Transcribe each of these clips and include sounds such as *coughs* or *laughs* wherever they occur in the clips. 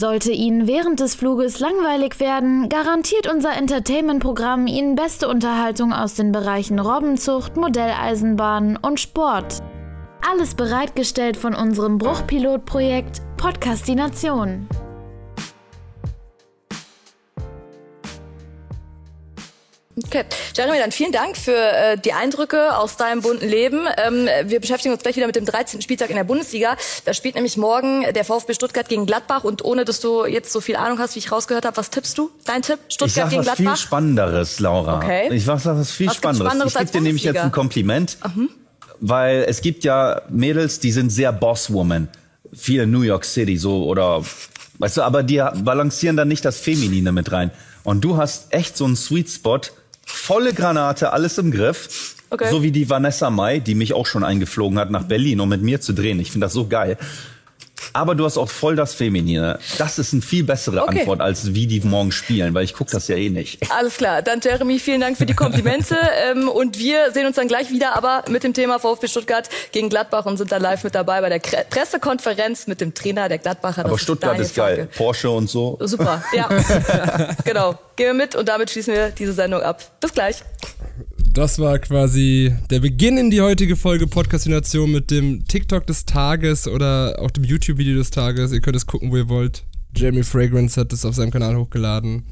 Sollte Ihnen während des Fluges langweilig werden, garantiert unser Entertainment-Programm Ihnen beste Unterhaltung aus den Bereichen Robbenzucht, Modelleisenbahn und Sport. Alles bereitgestellt von unserem Bruchpilotprojekt Podcastination. Okay, Jeremy, dann vielen Dank für äh, die Eindrücke aus deinem bunten Leben. Ähm, wir beschäftigen uns gleich wieder mit dem 13. Spieltag in der Bundesliga. Da spielt nämlich morgen der VfB Stuttgart gegen Gladbach. Und ohne, dass du jetzt so viel Ahnung hast, wie ich rausgehört habe, was tippst du? Dein Tipp? Stuttgart ich sag gegen was Gladbach? viel Spannenderes, Laura. Okay. Ich sag was viel Was Spannenderes. Spannenderes ich gebe dir nämlich jetzt ein Kompliment, Mhm. weil es gibt ja Mädels, die sind sehr Bosswoman. Viel in New York City so oder weißt du, aber die balancieren dann nicht das Feminine mit rein. Und du hast echt so einen Sweet Spot, volle Granate, alles im Griff. Okay. So wie die Vanessa Mai, die mich auch schon eingeflogen hat nach Berlin, um mit mir zu drehen. Ich finde das so geil. Aber du hast auch voll das Feminine. Das ist eine viel bessere Okay. Antwort, als wie die morgen spielen, weil ich gucke das ja eh nicht. Alles klar, dann Jeremy, vielen Dank für die Komplimente. *laughs* ähm, und wir sehen uns dann gleich wieder, aber mit dem Thema VfB Stuttgart gegen Gladbach und sind dann live mit dabei bei der Kre Pressekonferenz mit dem Trainer der Gladbacher. Aber Stuttgart Daniel ist geil. Farke. Porsche und so. Super, ja. *laughs* genau. Gehen wir mit und damit schließen wir diese Sendung ab. Bis gleich. Das war quasi der Beginn in die heutige Folge Podcastination mit dem TikTok des Tages oder auch dem YouTube-Video des Tages. Ihr könnt es gucken, wo ihr wollt. Jeremy Fragrance hat es auf seinem Kanal hochgeladen.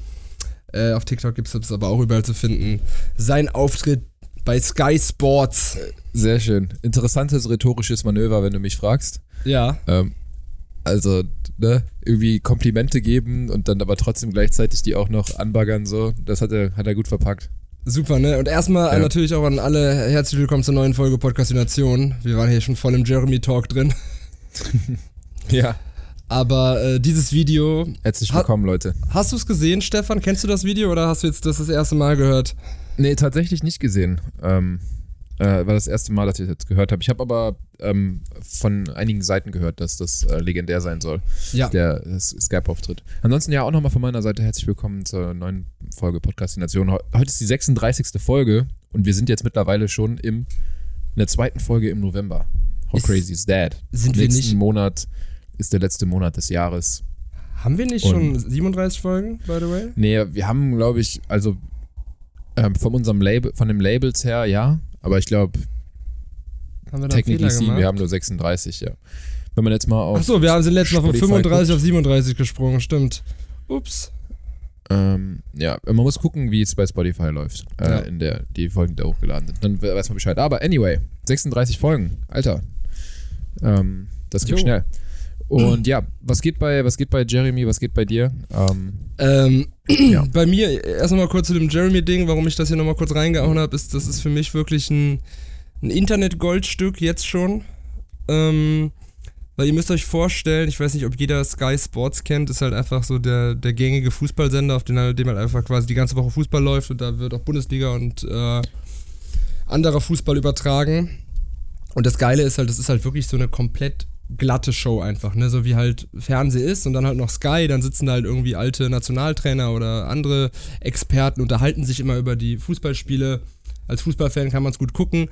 Äh, auf TikTok gibt es es aber auch überall zu finden. Sein Auftritt bei Sky Sports. Sehr schön. Interessantes rhetorisches Manöver, wenn du mich fragst. Ja. Ähm, also, ne, irgendwie Komplimente geben und dann aber trotzdem gleichzeitig die auch noch anbaggern, so. Das hat er, hat er gut verpackt. Super, ne? Und erstmal Ja. natürlich auch an alle herzlich willkommen zur neuen Folge Podcastination. Wir waren hier schon voll im Jeremy-Talk drin. *laughs* Ja. Aber äh, dieses Video. Herzlich Ha- willkommen, Leute. Hast du es gesehen, Stefan? Kennst du das Video oder hast du jetzt das das erste Mal gehört? Nee, tatsächlich nicht gesehen. Ähm, äh, war das erste Mal, dass ich das jetzt gehört habe. Ich habe aber ähm, von einigen Seiten gehört, dass das äh, legendär sein soll. Ja. Der Skype-Auftritt. Ansonsten ja auch nochmal von meiner Seite herzlich willkommen zur neuen Folge Podcastination. Heu- Heute ist die 36. Folge und wir sind jetzt mittlerweile schon im, in der zweiten Folge im November. How Ist- crazy is that? sind wir Nächsten nicht- Monat ist der letzte Monat des Jahres. Haben wir nicht Und- schon 37 Folgen, by the way? Nee, wir haben, glaube ich, also ähm, von unserem Label, von den Labels her, ja. Aber ich glaube, technically gemacht? wir haben nur 36, ja. Wenn man jetzt mal auf. Achso, wir haben sind letztes Mal von Spotify 35 guckt. auf 37 gesprungen, stimmt. Ups. Ähm, ja, man muss gucken, wie es bei Spotify läuft, äh, Ja. in der die Folgen da hochgeladen sind. Dann we- weiß man Bescheid. Aber anyway, 36 Folgen, Alter. Ähm, das geht schnell. Und ja, was geht bei was geht bei Jeremy, was geht bei dir? Ähm, Ähm, *clears throat* Ja. Bei mir, erst nochmal kurz zu dem Jeremy-Ding, warum ich das hier nochmal kurz reingehauen habe, ist, das ist für mich wirklich ein, ein Internet-Goldstück jetzt schon. Ähm, weil ihr müsst euch vorstellen, ich weiß nicht, ob jeder Sky Sports kennt, ist halt einfach so der, der gängige Fußballsender, auf den, halt- dem halt einfach quasi die ganze Woche Fußball läuft und da wird auch Bundesliga und äh, anderer Fußball übertragen. Und das Geile ist halt, das ist halt wirklich so eine komplett glatte Show einfach, ne? So wie halt Fernseh ist und dann halt noch Sky, dann sitzen da halt irgendwie alte Nationaltrainer oder andere Experten, unterhalten sich immer über die Fußballspiele. Als Fußballfan kann man es gut gucken.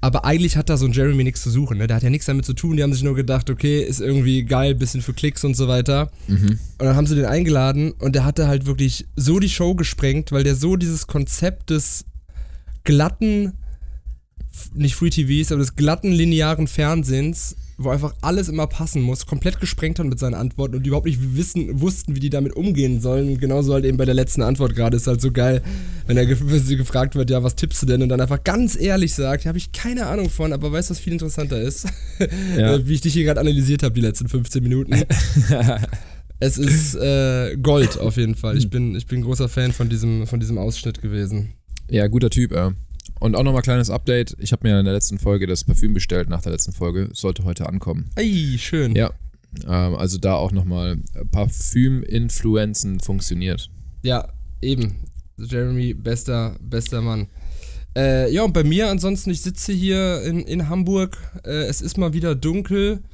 Aber eigentlich hat da so ein Jeremy nichts zu suchen, ne? Der hat ja nichts damit zu tun. Die haben sich nur gedacht, okay, ist irgendwie geil, bisschen für Klicks und so weiter. Und dann haben sie den eingeladen und der hatte halt wirklich so die Show gesprengt, weil der so dieses Konzept des glatten, nicht Free TVs, aber des glatten linearen Fernsehens, wo einfach alles immer passen muss, komplett gesprengt hat mit seinen Antworten und die überhaupt nicht wissen, wussten, wie die damit umgehen sollen. Und genauso halt eben bei der letzten Antwort gerade ist halt so geil, wenn er *laughs* gefragt wird, ja, was tippst du denn? Und dann einfach ganz ehrlich sagt, ja, habe ich keine Ahnung von, aber weißt du, was viel interessanter ist? *laughs* Ja. Äh, wie ich dich hier gerade analysiert habe, die letzten 15 Minuten. *laughs* Es ist äh, Gold auf jeden Fall. Ich bin, ich bin großer Fan von diesem, von diesem Ausschnitt gewesen. Ja, guter Typ. Äh. Und auch nochmal kleines Update. Ich habe mir in der letzten Folge das Parfüm bestellt, nach der letzten Folge. Sollte heute ankommen. Ey, schön. Ja. Ähm, also da auch nochmal Parfüm-Influenzen funktioniert. Ja, eben. Jeremy, bester, bester Mann. Äh, ja, und bei mir ansonsten, ich sitze hier in, in Hamburg. Äh, es ist mal wieder dunkel,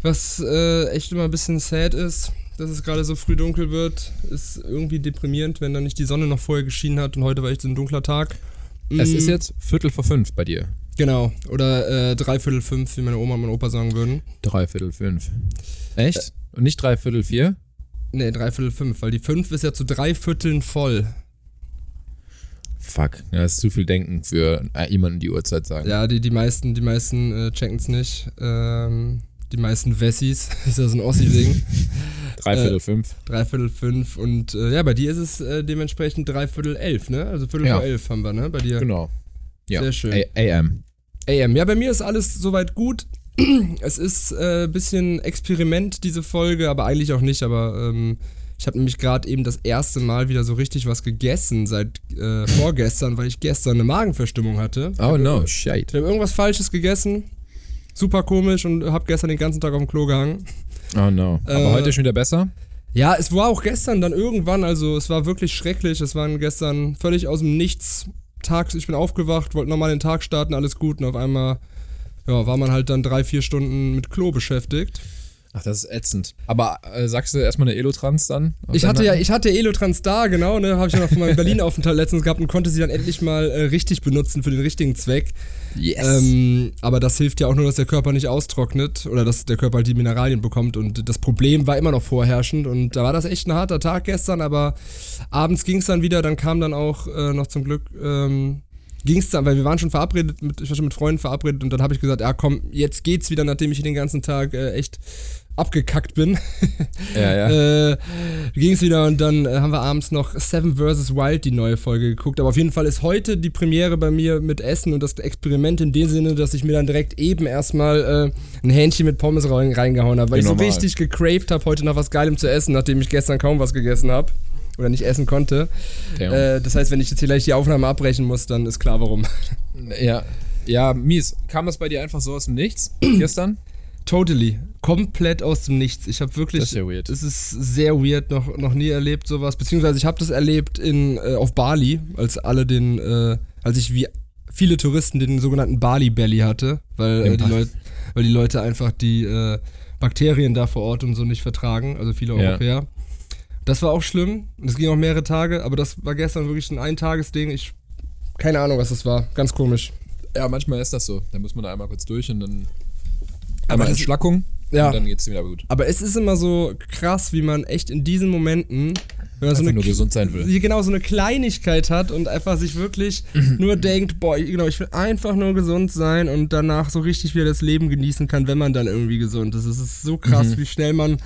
was äh, echt immer ein bisschen sad ist, dass es gerade so früh dunkel wird. Ist irgendwie deprimierend, wenn dann nicht die Sonne noch vorher geschienen hat und heute war echt so ein dunkler Tag. Es ist jetzt Viertel vor fünf bei dir. Genau, oder äh, dreiviertel fünf, wie meine Oma und mein Opa sagen würden. Dreiviertel fünf. Echt? Und nicht dreiviertel vier? Nee, dreiviertel fünf, weil die fünf ist ja zu drei Vierteln voll. Fuck, ja, das ist zu viel Denken für äh, jemanden die Uhrzeit sagen. Ja, die, die meisten, die meisten äh, checken es nicht. Ähm, die meisten Wessis, *laughs* ist ja so ein Ossi-Ding. *laughs* Dreiviertel Äh, fünf. Dreiviertel fünf und äh, ja, bei dir ist es äh, dementsprechend dreiviertel elf, ne? Also Viertel Ja. vor elf haben wir, ne? Bei dir. Genau. Ja. Sehr schön. A AM. AM. Ja, bei mir ist alles soweit gut. *clears throat* Es ist ein äh, bisschen Experiment, diese Folge, aber eigentlich auch nicht. Aber ähm, ich habe nämlich gerade eben das erste Mal wieder so richtig was gegessen seit äh, vorgestern, weil ich gestern eine Magenverstimmung hatte. Oh no, shit. Ich habe irgendwas Falsches gegessen. Super komisch und habe gestern den ganzen Tag auf dem Klo gehangen. Oh no. Aber Äh, heute schon wieder besser? Ja, es war auch gestern dann irgendwann, also es war wirklich schrecklich. Es waren gestern völlig aus dem Nichts tags. Ich bin aufgewacht, wollte nochmal den Tag starten, alles gut. Und auf einmal ja, war man halt dann drei, vier Stunden mit Klo beschäftigt. Ach, das ist ätzend. Aber äh, sagst du erstmal eine Elotrans dann? Ich hatte ja, ich hatte Elotrans da, genau, ne, habe ich ja noch von meinem Berlin-Aufenthalt letztens gehabt und konnte sie dann endlich mal äh, richtig benutzen für den richtigen Zweck. Yes. Ähm, aber das hilft ja auch nur, dass der Körper nicht austrocknet oder dass der Körper halt die Mineralien bekommt. Und das Problem war immer noch vorherrschend. Und da war das echt ein harter Tag gestern, aber abends ging es dann wieder. Dann kam dann auch äh, noch zum Glück. Ähm, ging es dann, weil wir waren schon verabredet, mit, ich war schon mit Freunden verabredet und dann habe ich gesagt, ja komm, jetzt geht's wieder, nachdem ich den ganzen Tag äh, echt abgekackt bin. ja, ja. *laughs* äh, ging es wieder und dann äh, haben wir abends noch Seven vs. Wild, die neue Folge, geguckt. Aber auf jeden Fall ist heute die Premiere bei mir mit Essen und das Experiment in dem Sinne, dass ich mir dann direkt eben erstmal äh, ein Hähnchen mit Pommes rein, reingehauen habe, weil Ja, ich so richtig gecraved habe, heute nach was Geilem zu essen, nachdem ich gestern kaum was gegessen habe. Oder nicht essen konnte. Äh, das heißt, wenn ich jetzt hier gleich die Aufnahme abbrechen muss, dann ist klar warum. ja. Ja, mies. Kam das bei dir einfach so aus dem Nichts *clears throat* gestern? Totally. Komplett aus dem Nichts. Ich habe wirklich. Das ist ja weird. Es ist sehr weird, noch, noch nie erlebt sowas. Beziehungsweise ich habe das erlebt in, äh, auf Bali, als alle den, äh, als ich wie viele Touristen den sogenannten Bali Belly hatte, weil, äh, die, Leut, weil die Leute einfach die äh, Bakterien da vor Ort und so nicht vertragen, also viele Ja. Europäer. Das war auch schlimm. Das ging auch mehrere Tage, aber das war gestern wirklich ein Eintagesding. Ich keine Ahnung, was das war. Ganz komisch. Ja, manchmal ist das so. Da muss man da einmal kurz durch und dann Aber einmal Entschlackung Ja. und dann geht's wieder gut. Aber es ist immer so krass, wie man echt in diesen Momenten, wenn man so eine, nur gesund sein will. genau so eine Kleinigkeit hat und einfach sich wirklich nur denkt, boah, genau, ich will einfach nur gesund sein und danach so richtig wieder das Leben genießen kann, wenn man dann irgendwie gesund ist. Es ist so krass, wie schnell man,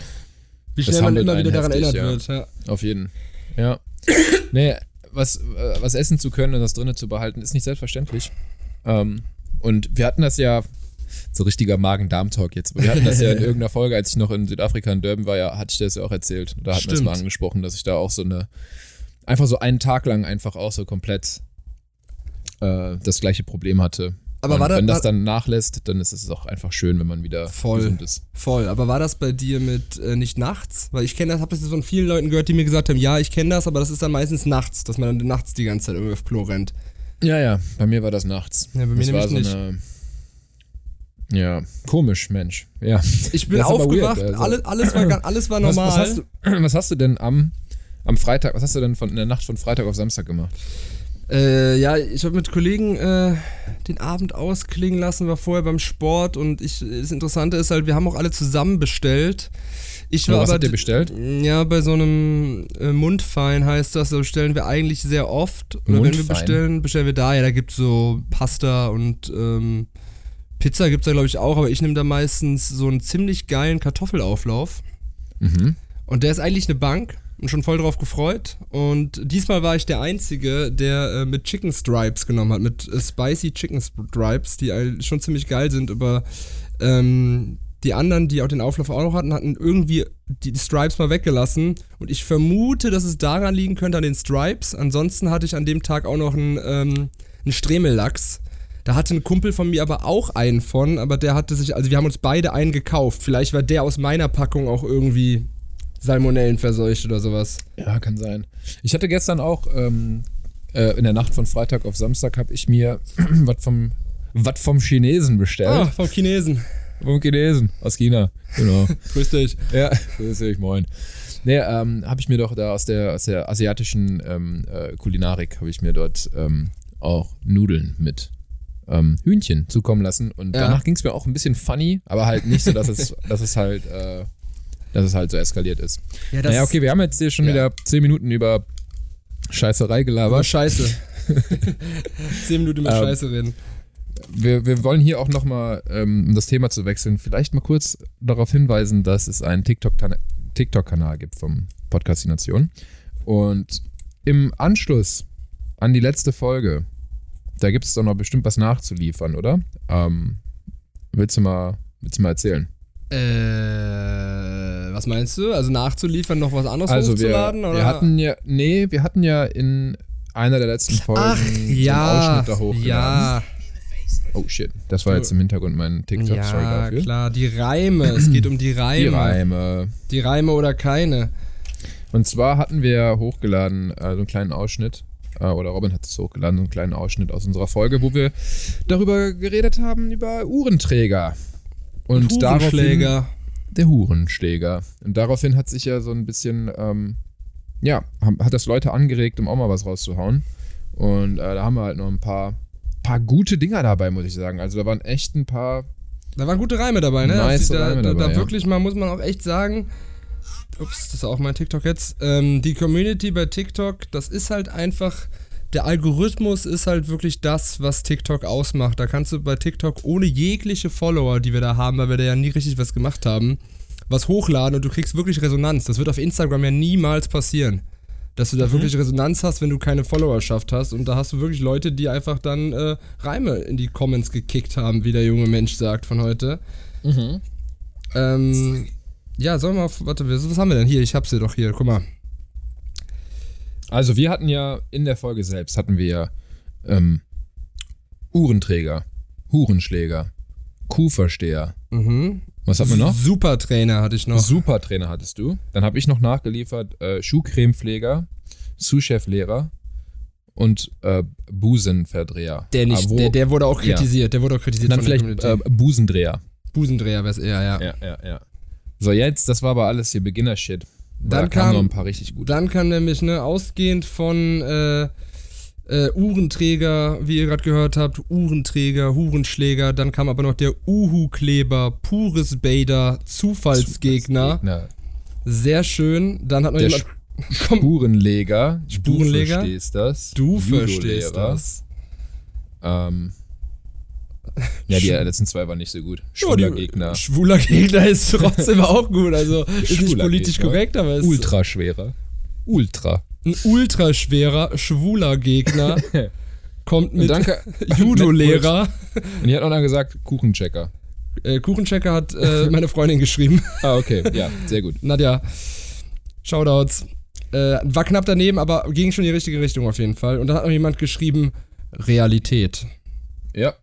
wie Das schnell man immer wieder daran heftig, erinnert wird. Ja. Auf jeden. Ja. *coughs* nee, was, äh, was essen zu können und das drinnen zu behalten, ist nicht selbstverständlich. Ähm, und wir hatten das ja, so richtiger Magen-Darm-Talk jetzt, wir hatten das ja in *laughs* irgendeiner Folge, als ich noch in Südafrika in Durban war, ja, hatte ich das ja auch erzählt. Da hatten wir es mal angesprochen, dass ich da auch so eine, einfach so einen Tag lang einfach auch so komplett äh, das gleiche Problem hatte. Aber und war da- wenn das dann nachlässt, dann ist es auch einfach schön, wenn man wieder Voll. gesund ist. Voll, aber war das bei dir mit äh, nicht nachts? Weil ich kenne das, habe das von vielen Leuten gehört, die mir gesagt haben, ja, ich kenne das, aber das ist dann meistens nachts, dass man dann nachts die ganze Zeit irgendwie auf Klo rennt. Ja, ja, bei mir war das nachts. Ja, bei mir das war so nämlich eine. Ja, komisch, Mensch. Ja. Ich bin aber aufgewacht, weird, also. alles, alles, war, alles war Was, normal. was, hast du, *clears throat* was hast du denn am, am Freitag, was hast du denn von in der Nacht von Freitag auf Samstag gemacht? Äh, ja, ich habe mit Kollegen äh, den Abend ausklingen lassen, war vorher beim Sport und ich, das Interessante ist halt, wir haben auch alle zusammen bestellt. Ich war was aber habt ihr bestellt? Ja, bei so einem äh, Mundfein heißt das, da bestellen wir eigentlich sehr oft. Oder wenn wir Mundfein? bestellen, bestellen wir da. Ja, da gibt's so Pasta und ähm, Pizza gibt's da glaube ich auch, aber ich nehme da meistens so einen ziemlich geilen Kartoffelauflauf. Mhm. Und der ist eigentlich eine Bank und schon voll drauf gefreut. Und diesmal war ich der Einzige, der äh, mit Chicken Stripes genommen hat, mit äh, Spicy Chicken Stripes, die all- schon ziemlich geil sind, aber ähm, die anderen, die auch den Auflauf auch noch hatten, hatten irgendwie die, die Stripes mal weggelassen. Und ich vermute, dass es daran liegen könnte, an den Stripes. Ansonsten hatte ich an dem Tag auch noch einen, ähm, einen Stremellachs. Da hatte ein Kumpel von mir aber auch einen von, aber der hatte sich, also wir haben uns beide einen gekauft. Vielleicht war der aus meiner Packung auch irgendwie Salmonellen verseucht oder sowas. Ja, kann sein. Ich hatte gestern auch ähm, äh, in der Nacht von Freitag auf Samstag habe ich mir *clears throat* was vom was vom Chinesen bestellt. Ah, vom Chinesen. Vom Chinesen aus China. Genau. *laughs* Grüß dich. Ja, grüß dich, moin. Nee, ähm, habe ich mir doch da aus der, aus der asiatischen ähm, äh, Kulinarik, habe ich mir dort ähm, auch Nudeln mit ähm, Hühnchen zukommen lassen. Und Ja. danach ging es mir auch ein bisschen funny, aber halt nicht so, dass es, *laughs* dass es halt, äh, dass es halt so eskaliert ist. Ja, naja, okay, wir haben jetzt hier schon Ja. wieder zehn Minuten über Scheißerei aber gelabert. scheiße. *laughs* Zehn Minuten mit Ähm, Scheiße reden. Wir, wir wollen hier auch nochmal, ähm, um das Thema zu wechseln, vielleicht mal kurz darauf hinweisen, dass es einen TikTok-Kanal gibt vom Podcast Nation. Und im Anschluss an die letzte Folge, da gibt es doch noch bestimmt was nachzuliefern, oder? Ähm, willst, du mal, willst du mal erzählen? Äh, was meinst du? Also nachzuliefern, noch was anderes Also wir, hochzuladen? oder? wir hatten ja, nee, wir hatten ja in einer der letzten Folgen Ach, so einen ja, Ausschnitt da hochgeladen. ja, Oh shit, das war jetzt im Hintergrund mein TikTok-Story ja, dafür. klar, die Reime. Es geht um die Reime. Die Reime. Die Reime oder keine. Und zwar hatten wir hochgeladen, äh, so einen kleinen Ausschnitt, oder Robin hat es hochgeladen, so einen kleinen Ausschnitt aus unserer Folge, wo wir darüber geredet haben, über Uhrenträger. Und daraufhin, Hurenschläger. der Hurenschläger. Und daraufhin hat sich ja so ein bisschen, ähm, ja, hat das Leute angeregt, um auch mal was rauszuhauen. Und äh, da haben wir halt noch ein paar, paar gute Dinger dabei, muss ich sagen. Also da waren echt ein paar Da waren gute Reime dabei, ne? Nice Also da, Reime da, dabei, da ja. wirklich mal, muss man auch echt sagen, ups, das ist auch mein TikTok jetzt, ähm, die Community bei TikTok, das ist halt einfach, der Algorithmus ist halt wirklich das, was TikTok ausmacht. Da kannst du bei TikTok ohne jegliche Follower, die wir da haben, weil wir da ja nie richtig was gemacht haben, was hochladen und du kriegst wirklich Resonanz. Das wird auf Instagram ja niemals passieren. Dass du da wirklich Resonanz hast, wenn du keine Followerschaft hast. Und da hast du wirklich Leute, die einfach dann äh, Reime in die Comments gekickt haben, wie der junge Mensch sagt von heute. Ähm, ja, sollen wir auf, warte, was haben wir denn hier? Ich hab's hier doch hier, guck mal. Also wir hatten ja in der Folge selbst hatten wir ja ähm, Uhrenträger, Hurenschläger, Kuhversteher. Mhm. Was hatten wir noch? Supertrainer hatte ich noch. Supertrainer hattest du. Dann habe ich noch nachgeliefert äh, Schuhcremepfleger, Sous-Chef-Lehrer und äh, Busenverdreher. der nicht, Aber wo- der, der wurde auch Ja. kritisiert. Der wurde auch kritisiert Dann von der vielleicht äh, Busendreher. Busendreher wär's eher, ja. Ja, ja, ja. So, jetzt, das war aber alles hier Beginner-Shit. Da Dann kamen kam- noch ein paar richtig gute. Dann kann nämlich, ne, ausgehend von äh, äh, Uhrenträger, wie ihr gerade gehört habt, Uhrenträger, Hurenschläger, dann kam aber noch der Uhu-Kleber, Pures Bader, Zufallsgegner. Na, Sehr schön. Dann hat noch Der jemand. *laughs* Komm, Spurenleger. Spurenleger? Du verstehst das. du Judolehrer. verstehst das. Ähm, ja, die letzten zwei waren nicht so gut. Ja, Schwuler die- Gegner. Schwuler Gegner ist trotzdem *laughs* auch gut. Also ist nicht Schwuler politisch Gegner. korrekt, aber ist Ultraschwerer. Ultra. ein ultraschwerer, schwuler Gegner. *laughs* kommt mit *laughs* Judo-Lehrer. Und die hat auch dann gesagt, Kuchenchecker. Äh, Kuchenchecker hat äh, meine Freundin geschrieben. Ah, okay. Ja, sehr gut. Nadja, Shoutouts. Äh, war knapp daneben, aber ging schon in die richtige Richtung auf jeden Fall. Und da hat noch jemand geschrieben, Realität. Ja.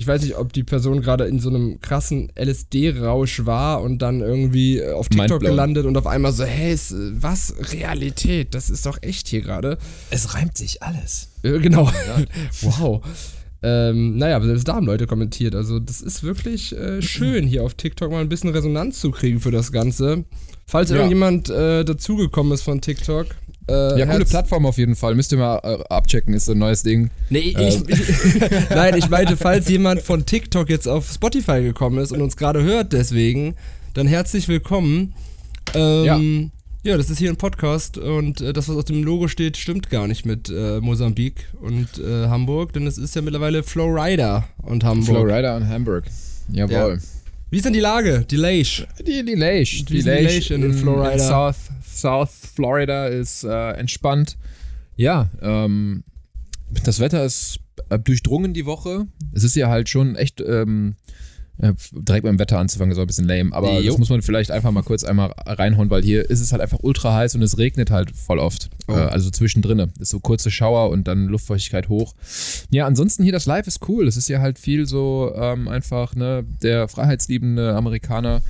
Ich weiß nicht, ob die Person gerade in so einem krassen LSD-Rausch war und dann irgendwie äh, auf TikTok gelandet und auf einmal so, hey, ist, äh, was? Realität? Das ist doch echt hier gerade. Es reimt sich alles. Äh, genau. *laughs* wow. Ähm, naja, aber selbst da haben Leute kommentiert. Also, das ist wirklich äh, schön, hier auf TikTok mal ein bisschen Resonanz zu kriegen für das Ganze. Falls Ja. irgendjemand äh, dazugekommen ist von TikTok. Äh, Ja, coole Plattform auf jeden Fall. Müsst ihr mal äh, abchecken, ist so ein neues Ding. Nee, ich, Äh. ich, *laughs* nein, ich meinte, falls jemand von TikTok jetzt auf Spotify gekommen ist und uns gerade hört, deswegen, dann herzlich willkommen. Ähm, ja. das ist hier ein Podcast und äh, das, was auf dem Logo steht, stimmt gar nicht mit äh, Mosambik und äh, Hamburg, denn es ist ja mittlerweile Flowrider und Hamburg. Flowrider in Hamburg. Jawohl. Wie ist denn die Lage? Die Leish. Die, die ist die Leish in Florida? South, South Florida ist äh, entspannt. Ja, ähm, das Wetter ist äh, durchdrungen die Woche. Es ist ja halt schon echt ähm, äh, direkt beim Wetter anzufangen, ist auch ein bisschen lame. Aber Jo. das muss man vielleicht einfach mal kurz einmal reinhauen, weil hier ist es halt einfach ultra heiß und es regnet halt voll oft. Oh. Äh, also zwischendrin. Ist so kurze Schauer und dann Luftfeuchtigkeit hoch. Ja, ansonsten hier das Live ist cool. Es ist ja halt viel so ähm, einfach, ne, der freiheitsliebende Amerikaner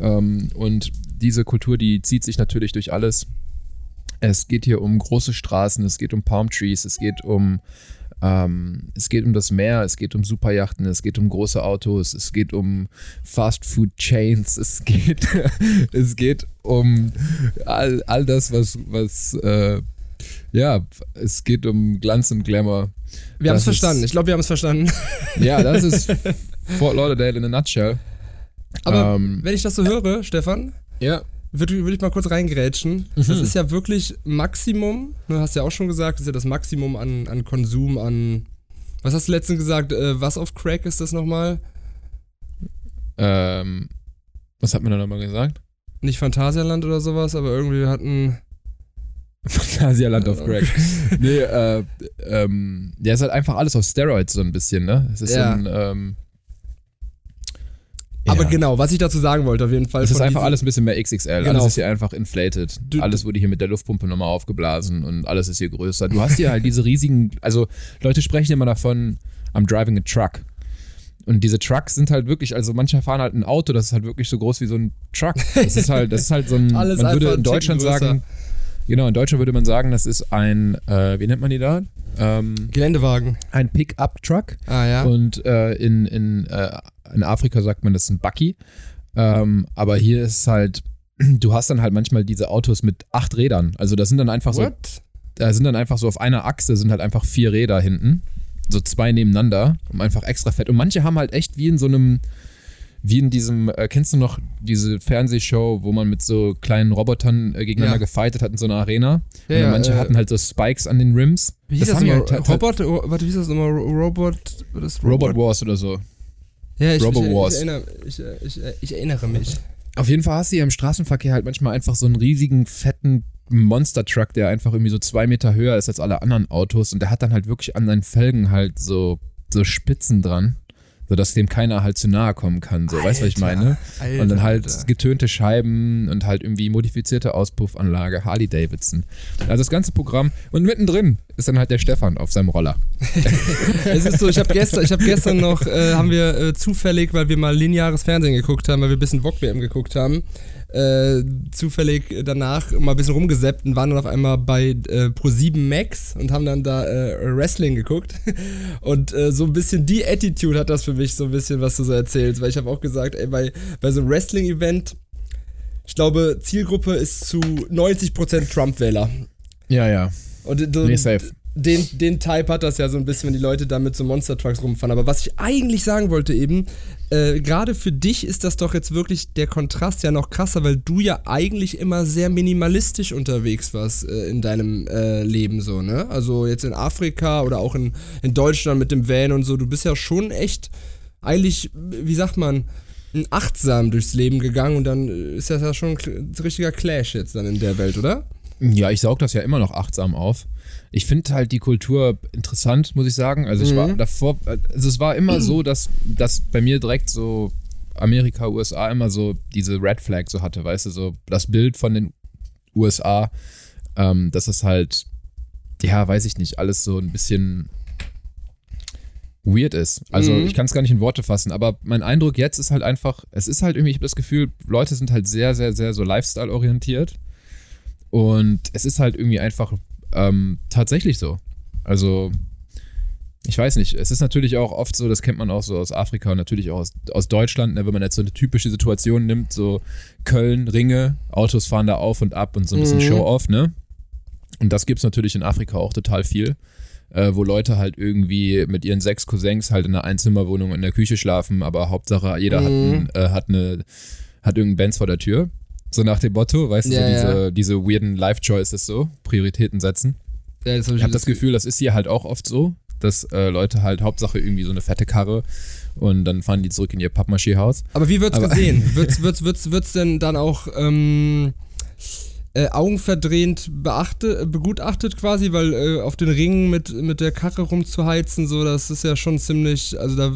ähm, und diese Kultur, die zieht sich natürlich durch alles. Es geht hier um große Straßen, es geht um Palm Trees, es geht um ähm, es geht um das Meer, es geht um Superjachten, es geht um große Autos, es geht um Fast Food Chains, es geht, *laughs* es geht um all, all das, was, was äh, ja, es geht um Glanz und Glamour. Wir haben es verstanden. Ich glaube, wir haben es verstanden. *laughs* Ja, das ist *laughs* Fort Lauderdale in a nutshell. Aber Ähm, wenn ich das so höre, Stefan, Ja. Würde würd ich mal kurz reingrätschen. Das ist ja wirklich Maximum, du hast ja auch schon gesagt, das ist ja das Maximum an, an Konsum, an. Was hast du letztens gesagt? Äh, was auf Crack ist das nochmal? Ähm, was hat man da nochmal gesagt? Nicht Phantasialand oder sowas, aber irgendwie wir hatten. *laughs* Phantasialand auf Crack. *laughs* nee, äh, ähm, der ist halt einfach alles auf Steroids so ein bisschen, ne? Es ist Ja. so ein, ähm, Aber ja. genau, was ich dazu sagen wollte, auf jeden Fall. Es ist einfach alles ein bisschen mehr XXL. Genau. Alles ist hier einfach inflated. Du- alles wurde hier mit der Luftpumpe nochmal aufgeblasen und alles ist hier größer. Du hast hier halt diese riesigen, also Leute sprechen immer davon, I'm driving a truck. Und diese Trucks sind halt wirklich, also manche fahren halt ein Auto, das ist halt wirklich so groß wie so ein Truck. Das ist halt, das ist halt so ein, *laughs* Alles man würde in ein Deutschland sagen, genau, in Deutschland würde man sagen, das ist ein, äh, wie nennt man die da? Ähm, Geländewagen. ein Pickup-Truck. Ah ja. Und äh, in, in, äh, in Afrika sagt man, das ist ein Bucky. Ähm, aber hier ist halt, *clears throat* du hast dann halt manchmal diese Autos mit acht Rädern. Also das sind dann einfach so, What? da sind dann einfach so auf einer Achse sind halt einfach vier Räder hinten. So zwei nebeneinander, um einfach extra fett. Und manche haben halt echt wie in so einem, wie in diesem, äh, kennst du noch diese Fernsehshow, wo man mit so kleinen Robotern äh, gegeneinander Ja. gefightet hat in so einer Arena? Ja, und ja, manche äh, hatten halt so Spikes an den Rims. Wie hieß das, die nochmal? halt- Robot? Oh, warte, wie hieß das? Ro- Robot? das Robot Wars oder so. Ja, ich, Robo ich, Wars. Ich, erinnere, ich, ich, ich erinnere mich. Auf jeden Fall hast du hier im Straßenverkehr halt manchmal einfach so einen riesigen, fetten Monster-Truck, der einfach irgendwie so zwei Meter höher ist als alle anderen Autos und der hat dann halt wirklich an seinen Felgen halt so, so Spitzen dran, sodass dem keiner halt zu nahe kommen kann. So, weißt du, was ich Alter, meine? Alter, und dann halt Alter. getönte Scheiben und halt irgendwie modifizierte Auspuffanlage, Harley Davidson. Also das ganze Programm. Und mittendrin ist dann halt der Stefan auf seinem Roller. *laughs* Es ist so, ich habe gestern, ich hab gestern noch, äh, haben wir äh, zufällig, weil wir mal lineares Fernsehen geguckt haben, weil wir ein bisschen Wok WM geguckt haben, äh, zufällig danach mal ein bisschen rumgesäppt und waren dann auf einmal bei äh, Pro7 Max und haben dann da äh, Wrestling geguckt. *laughs* Und äh, so ein bisschen die Attitude hat das für mich so ein bisschen, was du so erzählst, weil ich habe auch gesagt, ey, bei, bei so einem Wrestling-Event, ich glaube, Zielgruppe ist zu 90% Trump-Wähler. Ja, ja. Und so, Nee, safe. Den, den Type hat das ja so ein bisschen, wenn die Leute da mit so Monster Trucks rumfahren. Aber was ich eigentlich sagen wollte eben, äh, gerade für dich ist das doch jetzt wirklich der Kontrast ja noch krasser, weil du ja eigentlich immer sehr minimalistisch unterwegs warst äh, in deinem äh, Leben so, ne? Also jetzt in Afrika oder auch in, in Deutschland mit dem Van und so, du bist ja schon echt eigentlich, wie sagt man, achtsam durchs Leben gegangen und dann äh, ist das ja schon ein richtiger Clash jetzt dann in der Welt, oder? Ja, ich saug das ja immer noch achtsam auf. Ich finde halt die Kultur interessant, muss ich sagen. Also ich war davor, also es war immer so, dass, dass bei mir direkt so Amerika, USA immer so diese Red Flag so hatte, weißt du, so das Bild von den USA, ähm, dass es halt, ja, weiß ich nicht, alles so ein bisschen weird ist. Also Mhm. ich kann es gar nicht in Worte fassen, aber mein Eindruck jetzt ist halt einfach, es ist halt irgendwie, ich habe das Gefühl, Leute sind halt sehr, sehr, sehr so Lifestyle-orientiert. Und es ist halt irgendwie einfach ähm, tatsächlich so. Also, ich weiß nicht. Es ist natürlich auch oft so, das kennt man auch so aus Afrika und natürlich auch aus, aus Deutschland, ne, wenn man jetzt so eine typische Situation nimmt, so Köln, Ringe, Autos fahren da auf und ab und so ein bisschen Mhm. Show-off, ne? Und das gibt's natürlich in Afrika auch total viel, äh, wo Leute halt irgendwie mit ihren sechs Cousins halt in einer Einzimmerwohnung in der Küche schlafen, aber Hauptsache jeder hat, Mhm. ein, äh, hat eine hat irgendeinen Benz vor der Tür. So nach dem Motto, weißt du, Ja, so diese, ja. diese weirden Life-Choices so, Prioritäten setzen. Ja, Ich habe das Gefühl, das ist hier halt auch oft so, dass äh, Leute halt Hauptsache irgendwie so eine fette Karre und dann fahren die zurück in ihr Pappmaché-Haus. Aber wie wird's Aber- gesehen? *laughs* Wird's, wird's, wird's, wird's denn dann auch ähm, äh, augenverdrehend beachte, begutachtet quasi, weil äh, auf den Ringen mit, mit der Karre rumzuheizen, so, das ist ja schon ziemlich, also da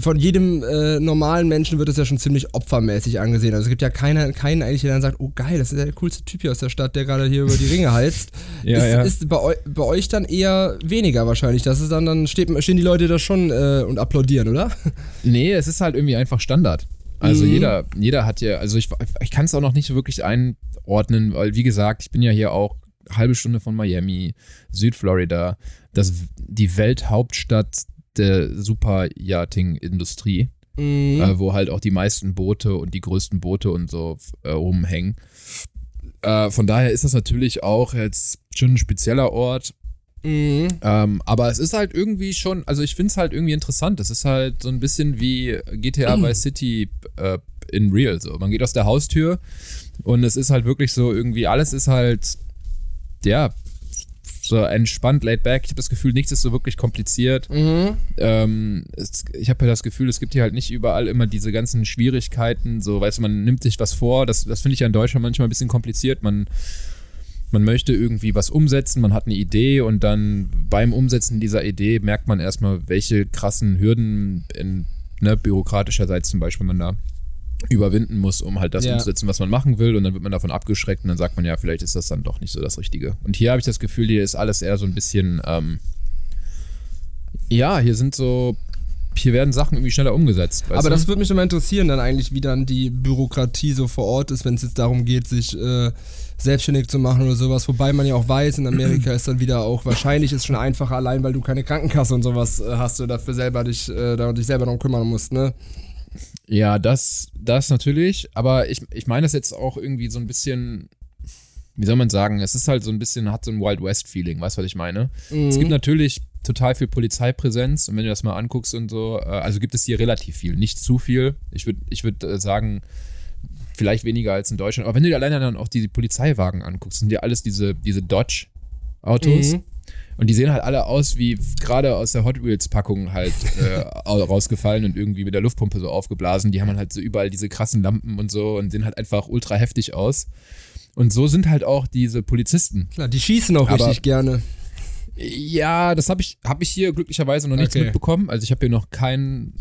von jedem äh, normalen Menschen wird es ja schon ziemlich opfermäßig angesehen. Also es gibt ja keiner, keinen eigentlich, der dann sagt, oh geil, das ist der coolste Typ hier aus der Stadt, der gerade hier über die Ringe heizt. *laughs* Ja, ist, ja. ist bei, eu bei euch dann eher weniger wahrscheinlich. Das ist dann, dann steht, stehen die Leute da schon äh, und applaudieren, oder? *laughs* Nee, es ist halt irgendwie einfach Standard. Also Mhm. jeder, jeder hat ja, also ich, ich kann es auch noch nicht wirklich einordnen, weil wie gesagt, ich bin ja hier auch halbe Stunde von Miami, Südflorida, das, die Welthauptstadt der Superyachting-Industrie, Mhm. äh, wo halt auch die meisten Boote und die größten Boote und so äh, rumhängen. Äh, von daher ist das natürlich auch jetzt schon ein spezieller Ort. Mhm. Ähm, aber es ist halt irgendwie schon, also ich finde es halt irgendwie interessant. Es ist halt so ein bisschen wie GTA *clears throat* Vice City äh, in real. So, man geht aus der Haustür und es ist halt wirklich so irgendwie alles ist halt ja so entspannt, laid back. Ich habe das Gefühl, nichts ist so wirklich kompliziert. Ähm, es, ich habe ja das Gefühl, es gibt hier halt nicht überall immer diese ganzen Schwierigkeiten. So, weißt du, man nimmt sich was vor. Das, das finde ich ja in Deutschland manchmal ein bisschen kompliziert. Man, man möchte irgendwie was umsetzen, man hat eine Idee und dann beim Umsetzen dieser Idee merkt man erstmal, welche krassen Hürden in ne, bürokratischerseits zum Beispiel man da überwinden muss, um halt das Ja. umzusetzen, was man machen will. Und dann wird man davon abgeschreckt und dann sagt man, ja, vielleicht ist das dann doch nicht so das Richtige. Und hier habe ich das Gefühl, hier ist alles eher so ein bisschen, ähm, ja, hier sind so, hier werden Sachen irgendwie schneller umgesetzt. Aber du? das würde mich immer interessieren, dann eigentlich, wie dann die Bürokratie so vor Ort ist, wenn es jetzt darum geht, sich äh, selbstständig zu machen oder sowas. Wobei man ja auch weiß, in Amerika *clears throat* ist dann wieder auch wahrscheinlich ist schon einfacher, allein weil du keine Krankenkasse und sowas äh, hast du dafür selber dich, äh, dich selber darum kümmern musst, ne? Ja, das, das natürlich. Aber ich, ich meine das jetzt auch irgendwie so ein bisschen, wie soll man sagen, es ist halt so ein bisschen, hat so ein Wild West-Feeling, weißt du, was ich meine? Es gibt natürlich total viel Polizeipräsenz und wenn du das mal anguckst und so, äh, also gibt es hier relativ viel, nicht zu viel. Ich würde ich würd äh, sagen, vielleicht weniger als in Deutschland. Aber wenn du dir alleine dann auch die Polizeiwagen anguckst, sind ja alles diese, diese Dodge-Autos. Mhm. Und die sehen halt alle aus wie gerade aus der Hot Wheels-Packung halt *laughs* äh, au- rausgefallen und irgendwie mit der Luftpumpe so aufgeblasen. Die haben halt so überall diese krassen Lampen und so und sehen halt einfach ultra heftig aus. Und so sind halt auch diese Polizisten. Klar, die schießen auch Aber- richtig gerne. Ja, das habe ich, hab ich hier glücklicherweise noch nichts Okay. mitbekommen. Also ich habe hier noch kein,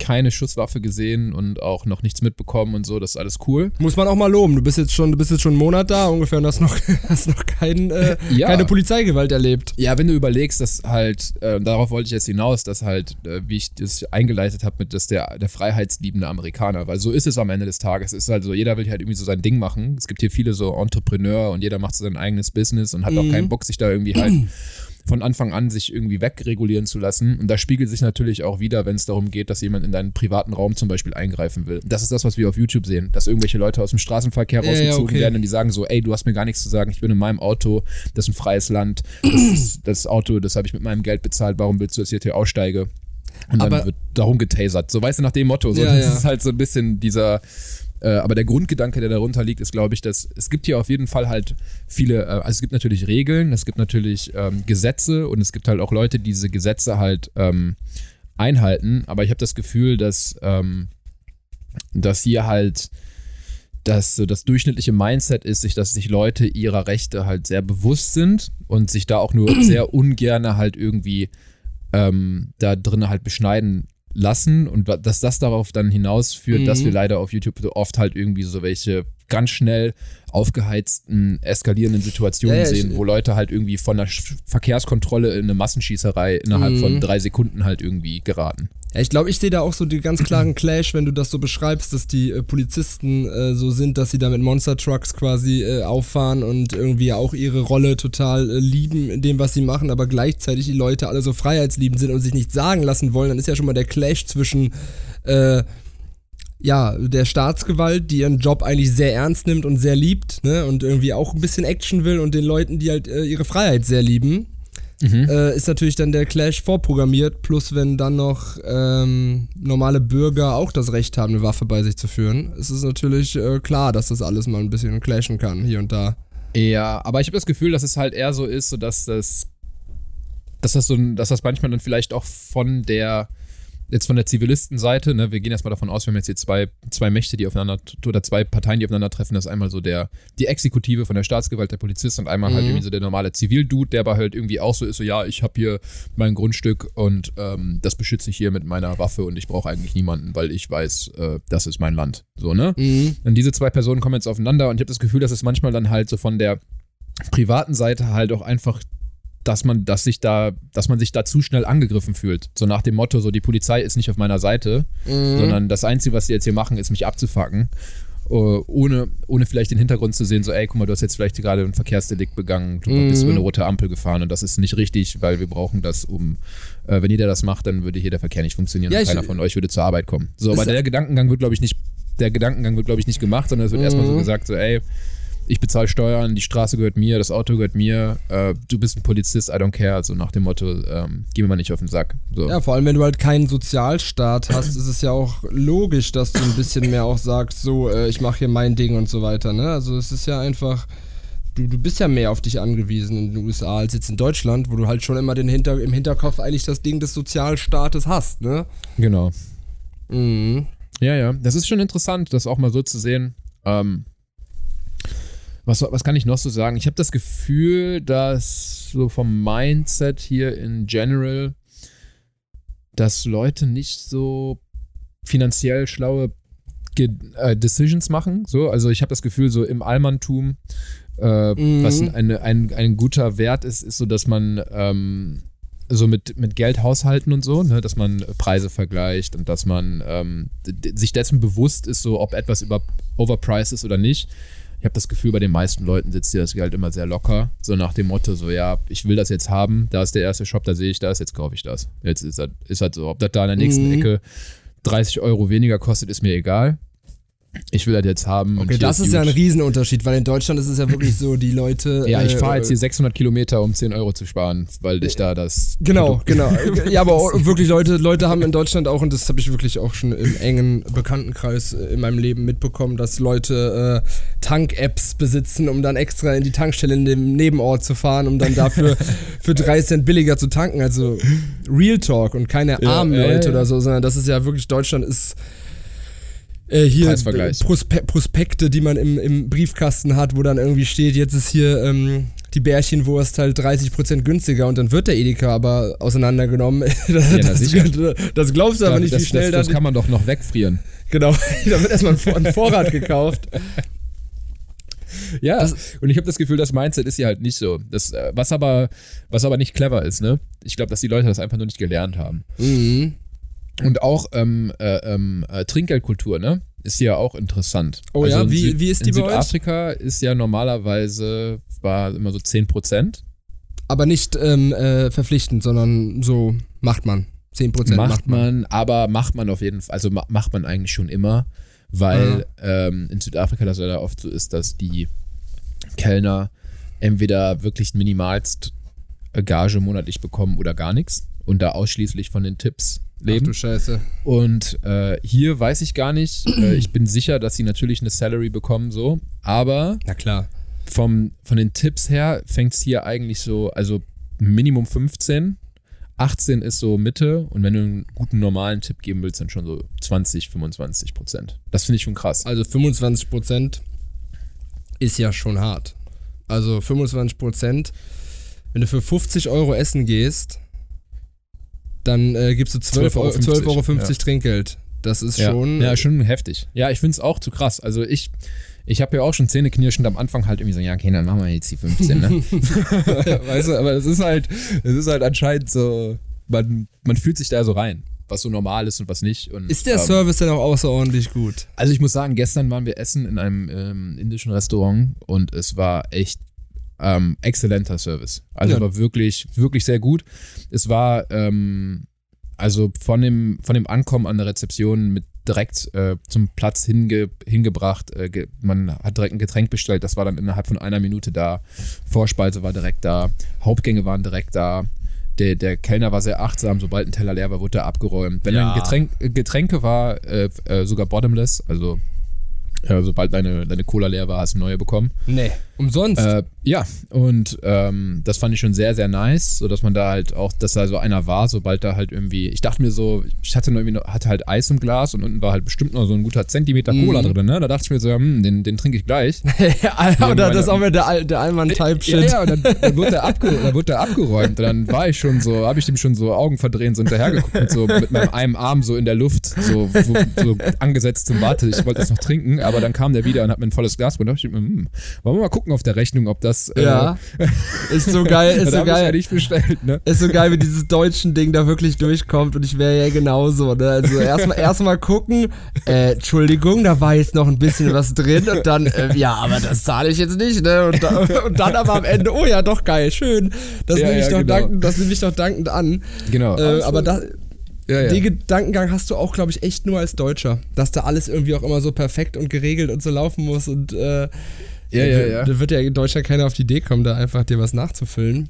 keine Schusswaffe gesehen und auch noch nichts mitbekommen und so. Das ist alles cool. Muss man auch mal loben. Du bist jetzt schon, du bist jetzt schon einen Monat da ungefähr und hast noch, *laughs* hast noch kein, äh, *laughs* Ja. keine Polizeigewalt erlebt. Ja, wenn du überlegst, dass halt, äh, darauf wollte ich jetzt hinaus, dass halt, äh, wie ich das eingeleitet habe, mit dass der, der freiheitsliebende Amerikaner, weil so ist es am Ende des Tages. Es ist halt so, jeder will halt irgendwie so sein Ding machen. Es gibt hier viele so Entrepreneur und jeder macht so sein eigenes Business und hat auch keinen Bock, sich da irgendwie halt *clears throat* von Anfang an sich irgendwie wegregulieren zu lassen. Und das spiegelt sich natürlich auch wieder, wenn es darum geht, dass jemand in deinen privaten Raum zum Beispiel eingreifen will. Das ist das, was wir auf YouTube sehen, dass irgendwelche Leute aus dem Straßenverkehr Ja, ja, rausgezogen okay. werden und die sagen so, ey, du hast mir gar nichts zu sagen, ich bin in meinem Auto, das ist ein freies Land, das, ist, das Auto, das habe ich mit meinem Geld bezahlt, warum willst du, dass ich jetzt hier aussteige? Und dann Aber- wird darum getasert. So weißt du, nach dem Motto. So, Ja, das ja. ist halt so ein bisschen dieser. Äh, aber der Grundgedanke, der darunter liegt, ist, glaube ich, dass es gibt hier auf jeden Fall halt viele, äh, also es gibt natürlich Regeln, es gibt natürlich ähm, Gesetze und es gibt halt auch Leute, die diese Gesetze halt ähm, einhalten. Aber ich habe das Gefühl, dass, ähm, dass hier halt dass so das durchschnittliche Mindset ist, sich, dass sich Leute ihrer Rechte halt sehr bewusst sind und sich da auch nur *clears throat* sehr ungerne halt irgendwie ähm, da drin halt beschneiden lassen und dass das darauf dann hinausführt, dass Mhm. wir leider auf YouTube so oft halt irgendwie so welche ganz schnell aufgeheizten, eskalierenden Situationen Ja, ja, ich- sehen, wo Leute halt irgendwie von der Verkehrskontrolle in eine Massenschießerei innerhalb von Mhm. drei Sekunden halt irgendwie geraten. Ja, ich glaube, ich sehe da auch so den ganz klaren Clash, wenn du das so beschreibst, dass die äh, Polizisten äh, so sind, dass sie da mit Monster Trucks quasi äh, auffahren und irgendwie auch ihre Rolle total äh, lieben in dem, was sie machen, aber gleichzeitig die Leute alle so freiheitsliebend sind und sich nichts sagen lassen wollen, dann ist ja schon mal der Clash zwischen äh, ja, der Staatsgewalt, die ihren Job eigentlich sehr ernst nimmt und sehr liebt, ne, und irgendwie auch ein bisschen Action will und den Leuten, die halt äh, ihre Freiheit sehr lieben äh, ist natürlich dann der Clash vorprogrammiert, plus wenn dann noch ähm, normale Bürger auch das Recht haben, eine Waffe bei sich zu führen, ist es natürlich äh, klar, dass das alles mal ein bisschen clashen kann, hier und da. Ja, aber ich habe das Gefühl, dass es halt eher so ist, so dass das, dass das so, dass das manchmal dann vielleicht auch von der jetzt von der Zivilistenseite, ne, wir gehen erstmal davon aus, wir haben jetzt hier zwei, zwei Mächte, die aufeinander oder zwei Parteien, die aufeinandertreffen. Das ist einmal so der die Exekutive von der Staatsgewalt, der Polizist und einmal halt Mhm. irgendwie so der normale Zivildude, der aber halt irgendwie auch so ist, so ja, ich habe hier mein Grundstück und ähm, das beschütze ich hier mit meiner Waffe und ich brauche eigentlich niemanden, weil ich weiß, äh, das ist mein Land. So, ne? Mhm. Und diese zwei Personen kommen jetzt aufeinander und ich habe das Gefühl, dass es manchmal dann halt so von der privaten Seite halt auch einfach, dass man, dass sich da, dass man sich da zu schnell angegriffen fühlt. So nach dem Motto, so die Polizei ist nicht auf meiner Seite, Mhm. sondern das Einzige, was sie jetzt hier machen, ist mich abzufacken. äh, Ohne, ohne vielleicht den Hintergrund zu sehen, so, ey, guck mal, du hast jetzt vielleicht gerade ein Verkehrsdelikt begangen, du Mhm. bist über eine rote Ampel gefahren und das ist nicht richtig, weil wir brauchen das, um, äh, wenn jeder das macht, dann würde hier der Verkehr nicht funktionieren Ja, und keiner von euch würde zur Arbeit kommen. So, aber der Gedankengang wird, glaube ich, nicht, der Gedankengang wird, glaube ich, nicht gemacht, sondern es wird erstmal so Mhm. gesagt, so, ey, ich bezahle Steuern, die Straße gehört mir, das Auto gehört mir, äh, du bist ein Polizist, I don't care, also nach dem Motto, ähm, geh mir mal nicht auf den Sack. So. Ja, vor allem, wenn du halt keinen Sozialstaat hast, ist es ja auch logisch, dass du ein bisschen mehr auch sagst, so, äh, ich mache hier mein Ding und so weiter, ne? Also es ist ja einfach, du, du bist ja mehr auf dich angewiesen in den USA als jetzt in Deutschland, wo du halt schon immer den Hinter, im Hinterkopf eigentlich das Ding des Sozialstaates hast, ne? Genau. Mhm. Ja, ja, das ist schon interessant, das auch mal so zu sehen. Ähm, was, was kann ich noch so sagen? Ich habe das Gefühl, dass so vom Mindset hier in general, dass Leute nicht so finanziell schlaue Ge äh, Decisions machen. So, also ich habe das Gefühl, so im Allmanntum, äh, Mhm. was eine, ein, ein guter Wert ist, ist so, dass man ähm, so mit, mit Geld haushalten und so, ne, dass man Preise vergleicht und dass man ähm, sich dessen bewusst ist, so ob etwas über overpriced ist oder nicht. Ich habe das Gefühl, bei den meisten Leuten sitzt hier das Geld immer sehr locker, so nach dem Motto, so ja, ich will das jetzt haben, da ist der erste Shop, da sehe ich das, jetzt kaufe ich das. Jetzt ist halt, ist halt so, ob das da in der nächsten Mhm. Ecke 30 Euro weniger kostet, ist mir egal. Ich will das jetzt haben. Okay, das ist die ja ein. Riesenunterschied, weil in Deutschland ist es ja wirklich so, die Leute. Ja, ich äh, fahre jetzt hier 600 Kilometer, um 10 Euro zu sparen, weil ich da das. Genau, genau. *laughs* Ja, aber wirklich Leute, Leute haben in Deutschland auch, und das habe ich wirklich auch schon im engen Bekanntenkreis äh, in meinem Leben mitbekommen, dass Leute äh, Tank-Apps besitzen, um dann extra in die Tankstelle in dem Nebenort zu fahren, um dann dafür *laughs* für 3 Cent billiger zu tanken. Also Real Talk und keine armen ja, Leute ja. oder so, sondern das ist ja wirklich, Deutschland ist äh, hier Preisvergleich. Prospe Prospekte, die man im, im Briefkasten hat, wo dann irgendwie steht, jetzt ist hier ähm, die Bärchenwurst halt 30% günstiger und dann wird der Edeka aber auseinandergenommen. *laughs* das, na sicher. das glaubst du aber nicht, das, wie schnell das, das kann man doch noch wegfrieren. genau, *laughs* da wird erstmal ein Vor- ein Vorrat gekauft. *laughs* Ja, und ich habe das Gefühl, das Mindset ist hier halt nicht so. Das, äh, was, aber, was aber nicht clever ist, ne? Ich glaube, dass die Leute das einfach nur nicht gelernt haben. Mhm. Und auch ähm, äh, ähm, äh, Trinkgeldkultur, ne? Ist hier auch interessant. Oh ja, in wie- wie ist die in bei euch? Südafrika ist ja normalerweise, war immer so 10 Prozent. Aber nicht ähm, äh, verpflichtend, sondern so macht man. 10% macht, macht man. man, aber macht man auf jeden Fall, also ma macht man eigentlich schon immer, weil ähm, in Südafrika das leider oft so ist, dass die Kellner entweder wirklich minimalst Gage monatlich bekommen oder gar nichts und da ausschließlich von den Tipps Ach leben. du Scheiße. Und äh, hier weiß ich gar nicht. Äh, ich bin sicher, dass sie natürlich eine Salary bekommen, so. Aber Na klar. vom, von den Tipps her fängt es hier eigentlich so, also Minimum 15. 18 ist so Mitte und wenn du einen guten normalen Tipp geben willst, dann schon so 20, 25 Prozent. Das finde ich schon krass. Also 25% ist ja schon hart. Also 25%, wenn du für 50 Euro essen gehst, dann äh, gibst du 12,50 Euro, 12,50 12 Euro ja. Trinkgeld. Das ist ja, schon. ja, schon heftig. Ja, ich finde es auch zu krass. Also ich, ich habe ja auch schon zähneknirschend am Anfang halt irgendwie so, ja, okay, dann machen wir jetzt die 15, ne? *laughs* weißt du, aber es ist halt, es ist halt anscheinend so, man, man fühlt sich da so rein, was so normal ist und was nicht. Und, Ist der ähm, Service denn auch außerordentlich gut? Also ich muss sagen, gestern waren wir essen in einem ähm, indischen Restaurant und es war echt ähm, exzellenter Service. Also Ja. war wirklich, wirklich sehr gut. Es war ähm, also von dem, von dem Ankommen an der Rezeption mit direkt äh, zum Platz hinge, hingebracht. Äh, ge, man hat direkt ein Getränk bestellt, das war dann innerhalb von einer Minute da. Vorspeise war direkt da, Hauptgänge waren direkt da. Der, der Kellner war sehr achtsam, sobald ein Teller leer war, wurde er abgeräumt. Wenn Ja. ein Getränk, äh, Getränke war, äh, äh, sogar bottomless, also sobald deine, deine Cola leer war, hast du neue bekommen. Nee. Umsonst. Äh, ja, und ähm, das fand ich schon sehr, sehr nice, so dass man da halt auch, dass da so einer war, sobald da halt irgendwie, ich dachte mir so, ich hatte nur irgendwie hatte halt Eis im Glas und unten war halt bestimmt noch so ein guter Zentimeter Cola Mhm. drin, ne? Da dachte ich mir so, hm, den, den trinke ich gleich. *laughs* ja, oder das ist auch wieder der, Al- der Allmann-Type-Shit. Ja, ja, und dann, dann, wurde der abge, dann wurde der abgeräumt und dann war ich schon so, habe ich dem schon so Augen verdrehen, so hinterhergeguckt und so mit meinem einem Arm so in der Luft, so, so, so angesetzt zum Warte. Ich wollte das noch trinken, aber dann kam der wieder und hat mir ein volles Glas. Da dachte ich mir, hm, wollen wir mal gucken auf der Rechnung, ob das. äh, Ja. Ist so geil, *laughs* ist das so ja geil. nicht bestellt, ne? Ist so geil, wie dieses deutschen Ding da wirklich durchkommt und ich wäre ja genauso, ne? Also erstmal *laughs* erstmal gucken, äh, Entschuldigung, da war jetzt noch ein bisschen was drin und dann, äh, ja, aber das zahle ich jetzt nicht, ne? Und, da, *laughs* und dann aber am Ende, oh ja, doch geil, schön. Das Ja, nehme ich ja, doch genau. dankend, das nehme ich doch dankend an. Genau. Äh, aber da, ja, ja. den Gedankengang hast du auch, glaube ich, echt nur als Deutscher, dass da alles irgendwie auch immer so perfekt und geregelt und so laufen muss und äh, Ja, ja, ja. Da wird ja in Deutschland keiner auf die Idee kommen, da einfach dir was nachzufüllen.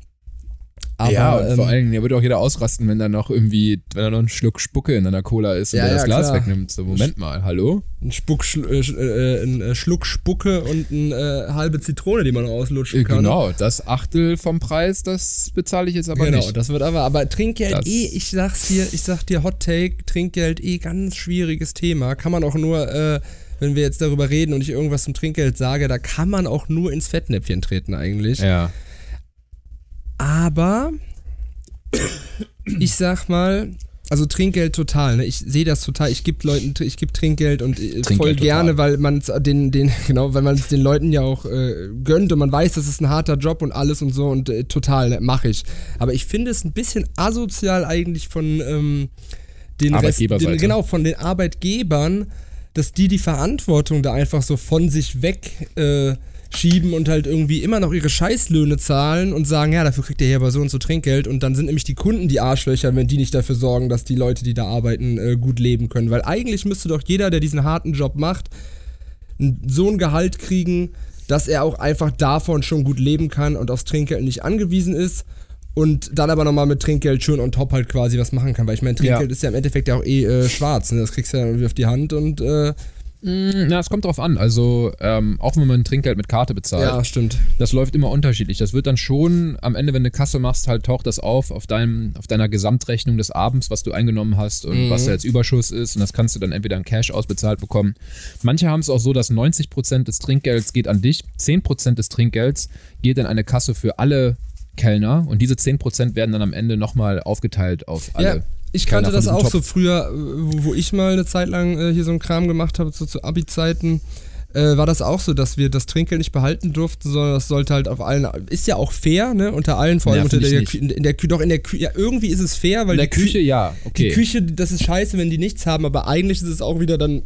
Aber, ja, und vor ähm, allen Dingen, da würde auch jeder ausrasten, wenn da noch irgendwie, wenn da noch ein Schluck Spucke in einer Cola ist und Ja, der das ja, Glas klar. wegnimmt. So, Moment mal, hallo? ein, Spuck, äh, sch- äh, ein äh, Schluck Spucke und eine äh, halbe Zitrone, die man auslutschen Äh, kann. Genau, das Achtel vom Preis, das bezahle ich jetzt aber genau, nicht. das wird aber, aber Trinkgeld Das- eh, ich sag's dir, ich sag dir Hot Take, Trinkgeld eh ganz schwieriges Thema. Kann man auch nur, äh, wenn wir jetzt darüber reden und ich irgendwas zum Trinkgeld sage, da kann man auch nur ins Fettnäpfchen treten eigentlich. Ja. Aber ich sag mal, also Trinkgeld total, ne? Ich sehe das total. Ich gebe Leuten, ich gebe Trinkgeld und äh, Trinkgeld voll total. gerne, weil man es den, den, *laughs* genau, weil man es den Leuten ja auch äh, gönnt und man weiß, das ist ein harter Job und alles und so und äh, total, ne, mache ich. Aber ich finde es ein bisschen asozial eigentlich von ähm, den Rest, den, genau, von den Arbeitgebern, dass die die Verantwortung da einfach so von sich weg äh, schieben und halt irgendwie immer noch ihre Scheißlöhne zahlen und sagen, ja, dafür kriegt ihr hier aber so und so Trinkgeld und dann sind nämlich die Kunden die Arschlöcher, wenn die nicht dafür sorgen, dass die Leute, die da arbeiten, äh, gut leben können. Weil eigentlich müsste doch jeder, der diesen harten Job macht, so ein Gehalt kriegen, dass er auch einfach davon schon gut leben kann und aufs Trinkgeld nicht angewiesen ist und dann aber nochmal mit Trinkgeld schön on top halt quasi was machen kann. Weil ich meine, Trinkgeld Ja. ist ja im Endeffekt ja auch eh äh, schwarz. Ne? Das kriegst du ja irgendwie auf die Hand und äh, Mm, Na, es kommt drauf an. Also, ähm, auch wenn man ein Trinkgeld mit Karte bezahlt, ja, stimmt. das läuft immer unterschiedlich. Das wird dann schon am Ende, wenn du Kasse machst, halt taucht das auf auf, deinem, auf deiner Gesamtrechnung des Abends, was du eingenommen hast und was da jetzt Überschuss ist. Und das kannst du dann entweder in Cash ausbezahlt bekommen. Manche haben es auch so, dass 90% des Trinkgelds geht an dich, 10% des Trinkgelds geht in eine Kasse für alle Kellner und diese 10% werden dann am Ende nochmal aufgeteilt auf alle. Ja, ich Kellner kannte das auch diesem so früher, äh, wo, ich mal eine Zeit lang äh, hier so einen Kram gemacht habe, so zu Abi-Zeiten. Äh, war das auch so, dass wir das Trinkgeld nicht behalten durften, sondern das sollte halt auf allen, ist ja auch fair, ne, unter allen, vor allem Ja, unter der, Kü- in der, doch in der Küche, ja, irgendwie ist es fair, weil In der die Kü- Küche, ja, okay. Die Küche, das ist scheiße, wenn die nichts haben, aber eigentlich ist es auch wieder dann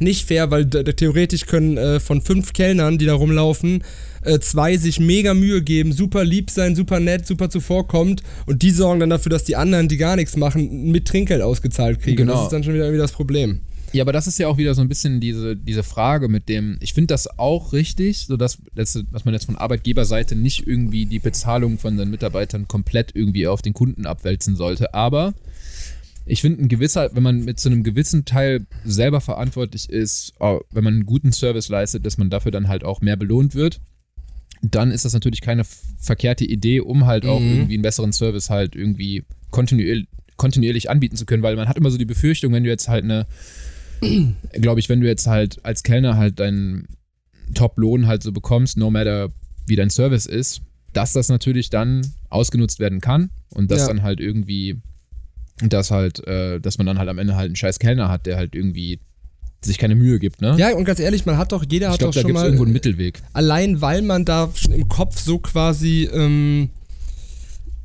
nicht fair, weil theoretisch können äh, von fünf Kellnern, die da rumlaufen, äh, zwei sich mega Mühe geben, super lieb sein, super nett, super zuvorkommt und die sorgen dann dafür, dass die anderen, die gar nichts machen, mit Trinkgeld ausgezahlt kriegen. Genau. Das ist dann schon wieder irgendwie das Problem. Ja, aber das ist ja auch wieder so ein bisschen diese, diese Frage mit dem, ich finde das auch richtig, so dass, dass man jetzt von Arbeitgeberseite nicht irgendwie die Bezahlung von den Mitarbeitern komplett irgendwie auf den Kunden abwälzen sollte. Aber ich finde ein gewisser, wenn man mit so einem gewissen Teil selber verantwortlich ist, oh, wenn man einen guten Service leistet, dass man dafür dann halt auch mehr belohnt wird, dann ist das natürlich keine verkehrte Idee, um halt auch Mhm. irgendwie einen besseren Service halt irgendwie kontinuierlich, kontinuierlich anbieten zu können, weil man hat immer so die Befürchtung, wenn du jetzt halt eine *clears throat* glaube ich, wenn du jetzt halt als Kellner halt deinen Top-Lohn halt so bekommst, no matter wie dein Service ist, dass das natürlich dann ausgenutzt werden kann und dass Ja. dann halt irgendwie, dass halt, äh, dass man dann halt am Ende halt einen scheiß Kellner hat, der halt irgendwie sich keine Mühe gibt, ne? Ja, und ganz ehrlich, man hat doch, jeder ich hat glaube, doch da schon gibt es mal, irgendwo einen Mittelweg. allein weil man da schon im Kopf so quasi ähm,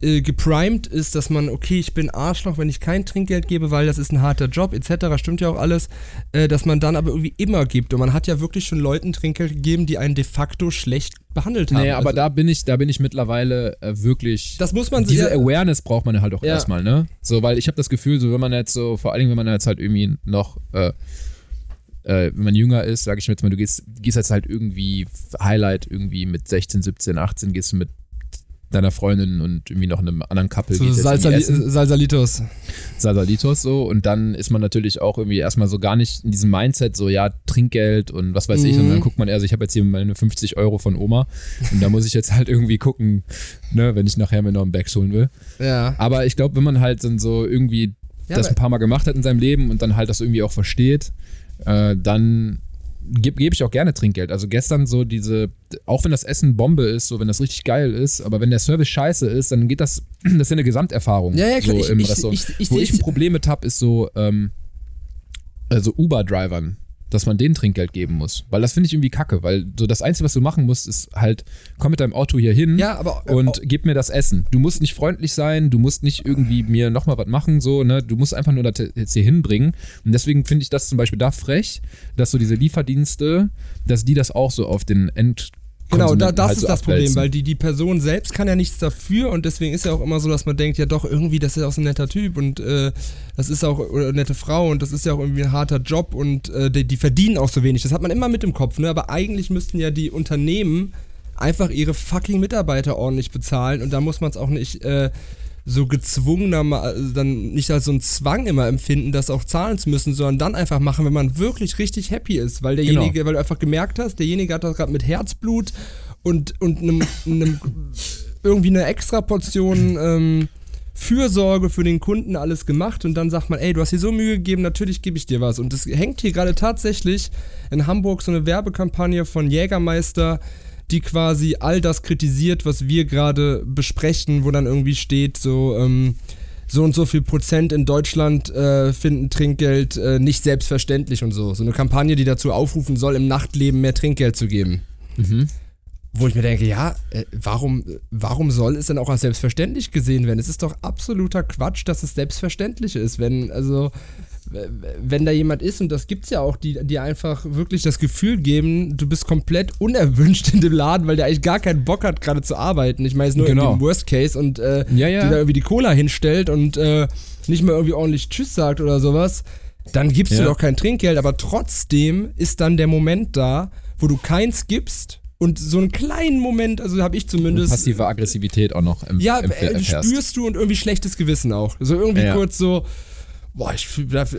äh, geprimed ist, dass man, okay, ich bin Arschloch, wenn ich kein Trinkgeld gebe, weil das ist ein harter Job, etc., stimmt ja auch alles, äh, dass man dann aber irgendwie immer gibt. Und man hat ja wirklich schon Leuten Trinkgeld gegeben, die einen de facto schlecht behandelt haben. Nee, aber Also, da bin ich, da bin ich mittlerweile äh, wirklich. Das muss man Diese ja- Awareness braucht man halt auch Ja. erstmal, ne? So, weil ich habe das Gefühl, so wenn man jetzt so, vor allen Dingen, wenn man jetzt halt irgendwie noch, äh, äh, wenn man jünger ist, sage ich mir jetzt mal, du gehst, gehst jetzt halt irgendwie Highlight irgendwie mit 16, 17, 18, gehst du mit deiner Freundin und irgendwie noch einem anderen Couple so Salsali. Salsalitos. Salsalitos so und dann ist man natürlich auch irgendwie erstmal so gar nicht in diesem Mindset so, ja, Trinkgeld und was weiß ich und Mhm. dann guckt man eher so, ich habe jetzt hier meine 50 Euro von Oma und da muss ich jetzt halt irgendwie gucken, ne, wenn ich nachher mir noch einen Bags holen will. Ja. Aber ich glaube, wenn man halt dann so irgendwie Ja, das ein paar Mal gemacht hat in seinem Leben und dann halt das irgendwie auch versteht, äh, dann gebe geb ich auch gerne Trinkgeld. Also gestern so diese, auch wenn das Essen Bombe ist, so wenn das richtig geil ist, aber wenn der Service scheiße ist, dann geht das, *clears throat* das ist ja eine Gesamterfahrung. Ja, ja, klar. So Ich- im ich- Restaurant. ich- ich Wo ich ein Problem mit habe, ist so, ähm, also Uber-Drivern, dass man denen Trinkgeld geben muss. Weil das finde ich irgendwie kacke, weil so das Einzige, was du machen musst, ist halt, komm mit deinem Auto hier hin Ja, aber- und gib mir das Essen. Du musst nicht freundlich sein, du musst nicht irgendwie mir nochmal was machen, so, ne? Du musst einfach nur das jetzt hier hinbringen. Und deswegen finde ich das zum Beispiel da frech, dass so diese Lieferdienste, dass die das auch so auf den Genau, da, das halt ist so das Problem, weil die, die Person selbst kann ja nichts dafür und deswegen ist ja auch immer so, dass man denkt, ja doch, irgendwie, das ist auch so ein netter Typ und äh, das ist auch eine nette Frau und das ist ja auch irgendwie ein harter Job und äh, die, die verdienen auch so wenig. Das hat man immer mit im Kopf, ne? Aber eigentlich müssten ja die Unternehmen einfach ihre fucking Mitarbeiter ordentlich bezahlen und da muss man es auch nicht äh, so gezwungener, also dann nicht als so ein Zwang immer empfinden, das auch zahlen zu müssen, sondern dann einfach machen, wenn man wirklich richtig happy ist, weil derjenige, Genau. weil du einfach gemerkt hast, derjenige hat das gerade mit Herzblut und, und einem, einem irgendwie eine extra Portion ähm, Fürsorge für den Kunden alles gemacht und dann sagt man, ey, du hast dir so Mühe gegeben, natürlich gebe ich dir was. Und es hängt hier gerade tatsächlich in Hamburg so eine Werbekampagne von Jägermeister, die quasi all das kritisiert, was wir gerade besprechen, wo dann irgendwie steht, so, ähm, so und so viel Prozent in Deutschland äh, finden Trinkgeld äh, nicht selbstverständlich und so. So eine Kampagne, die dazu aufrufen soll, im Nachtleben mehr Trinkgeld zu geben. Wo ich mir denke, ja, äh, warum, warum soll es denn auch als selbstverständlich gesehen werden? Es ist doch absoluter Quatsch, dass es selbstverständlich ist, wenn, also, wenn da jemand ist, und das gibt's ja auch, die, die einfach wirklich das Gefühl geben, du bist komplett unerwünscht in dem Laden, weil der eigentlich gar keinen Bock hat, gerade zu arbeiten. Ich meine, es ist nur Genau. im Worst Case und äh, Ja, ja. die da irgendwie die Cola hinstellt und äh, nicht mehr irgendwie ordentlich Tschüss sagt oder sowas, dann gibst du Ja. doch kein Trinkgeld, aber trotzdem ist dann der Moment da, wo du keins gibst und so einen kleinen Moment, also habe ich zumindest. Passive Aggressivität auch noch im, ja, im äh, spürst du und irgendwie schlechtes Gewissen auch. So irgendwie Ja. kurz so, boah, ich,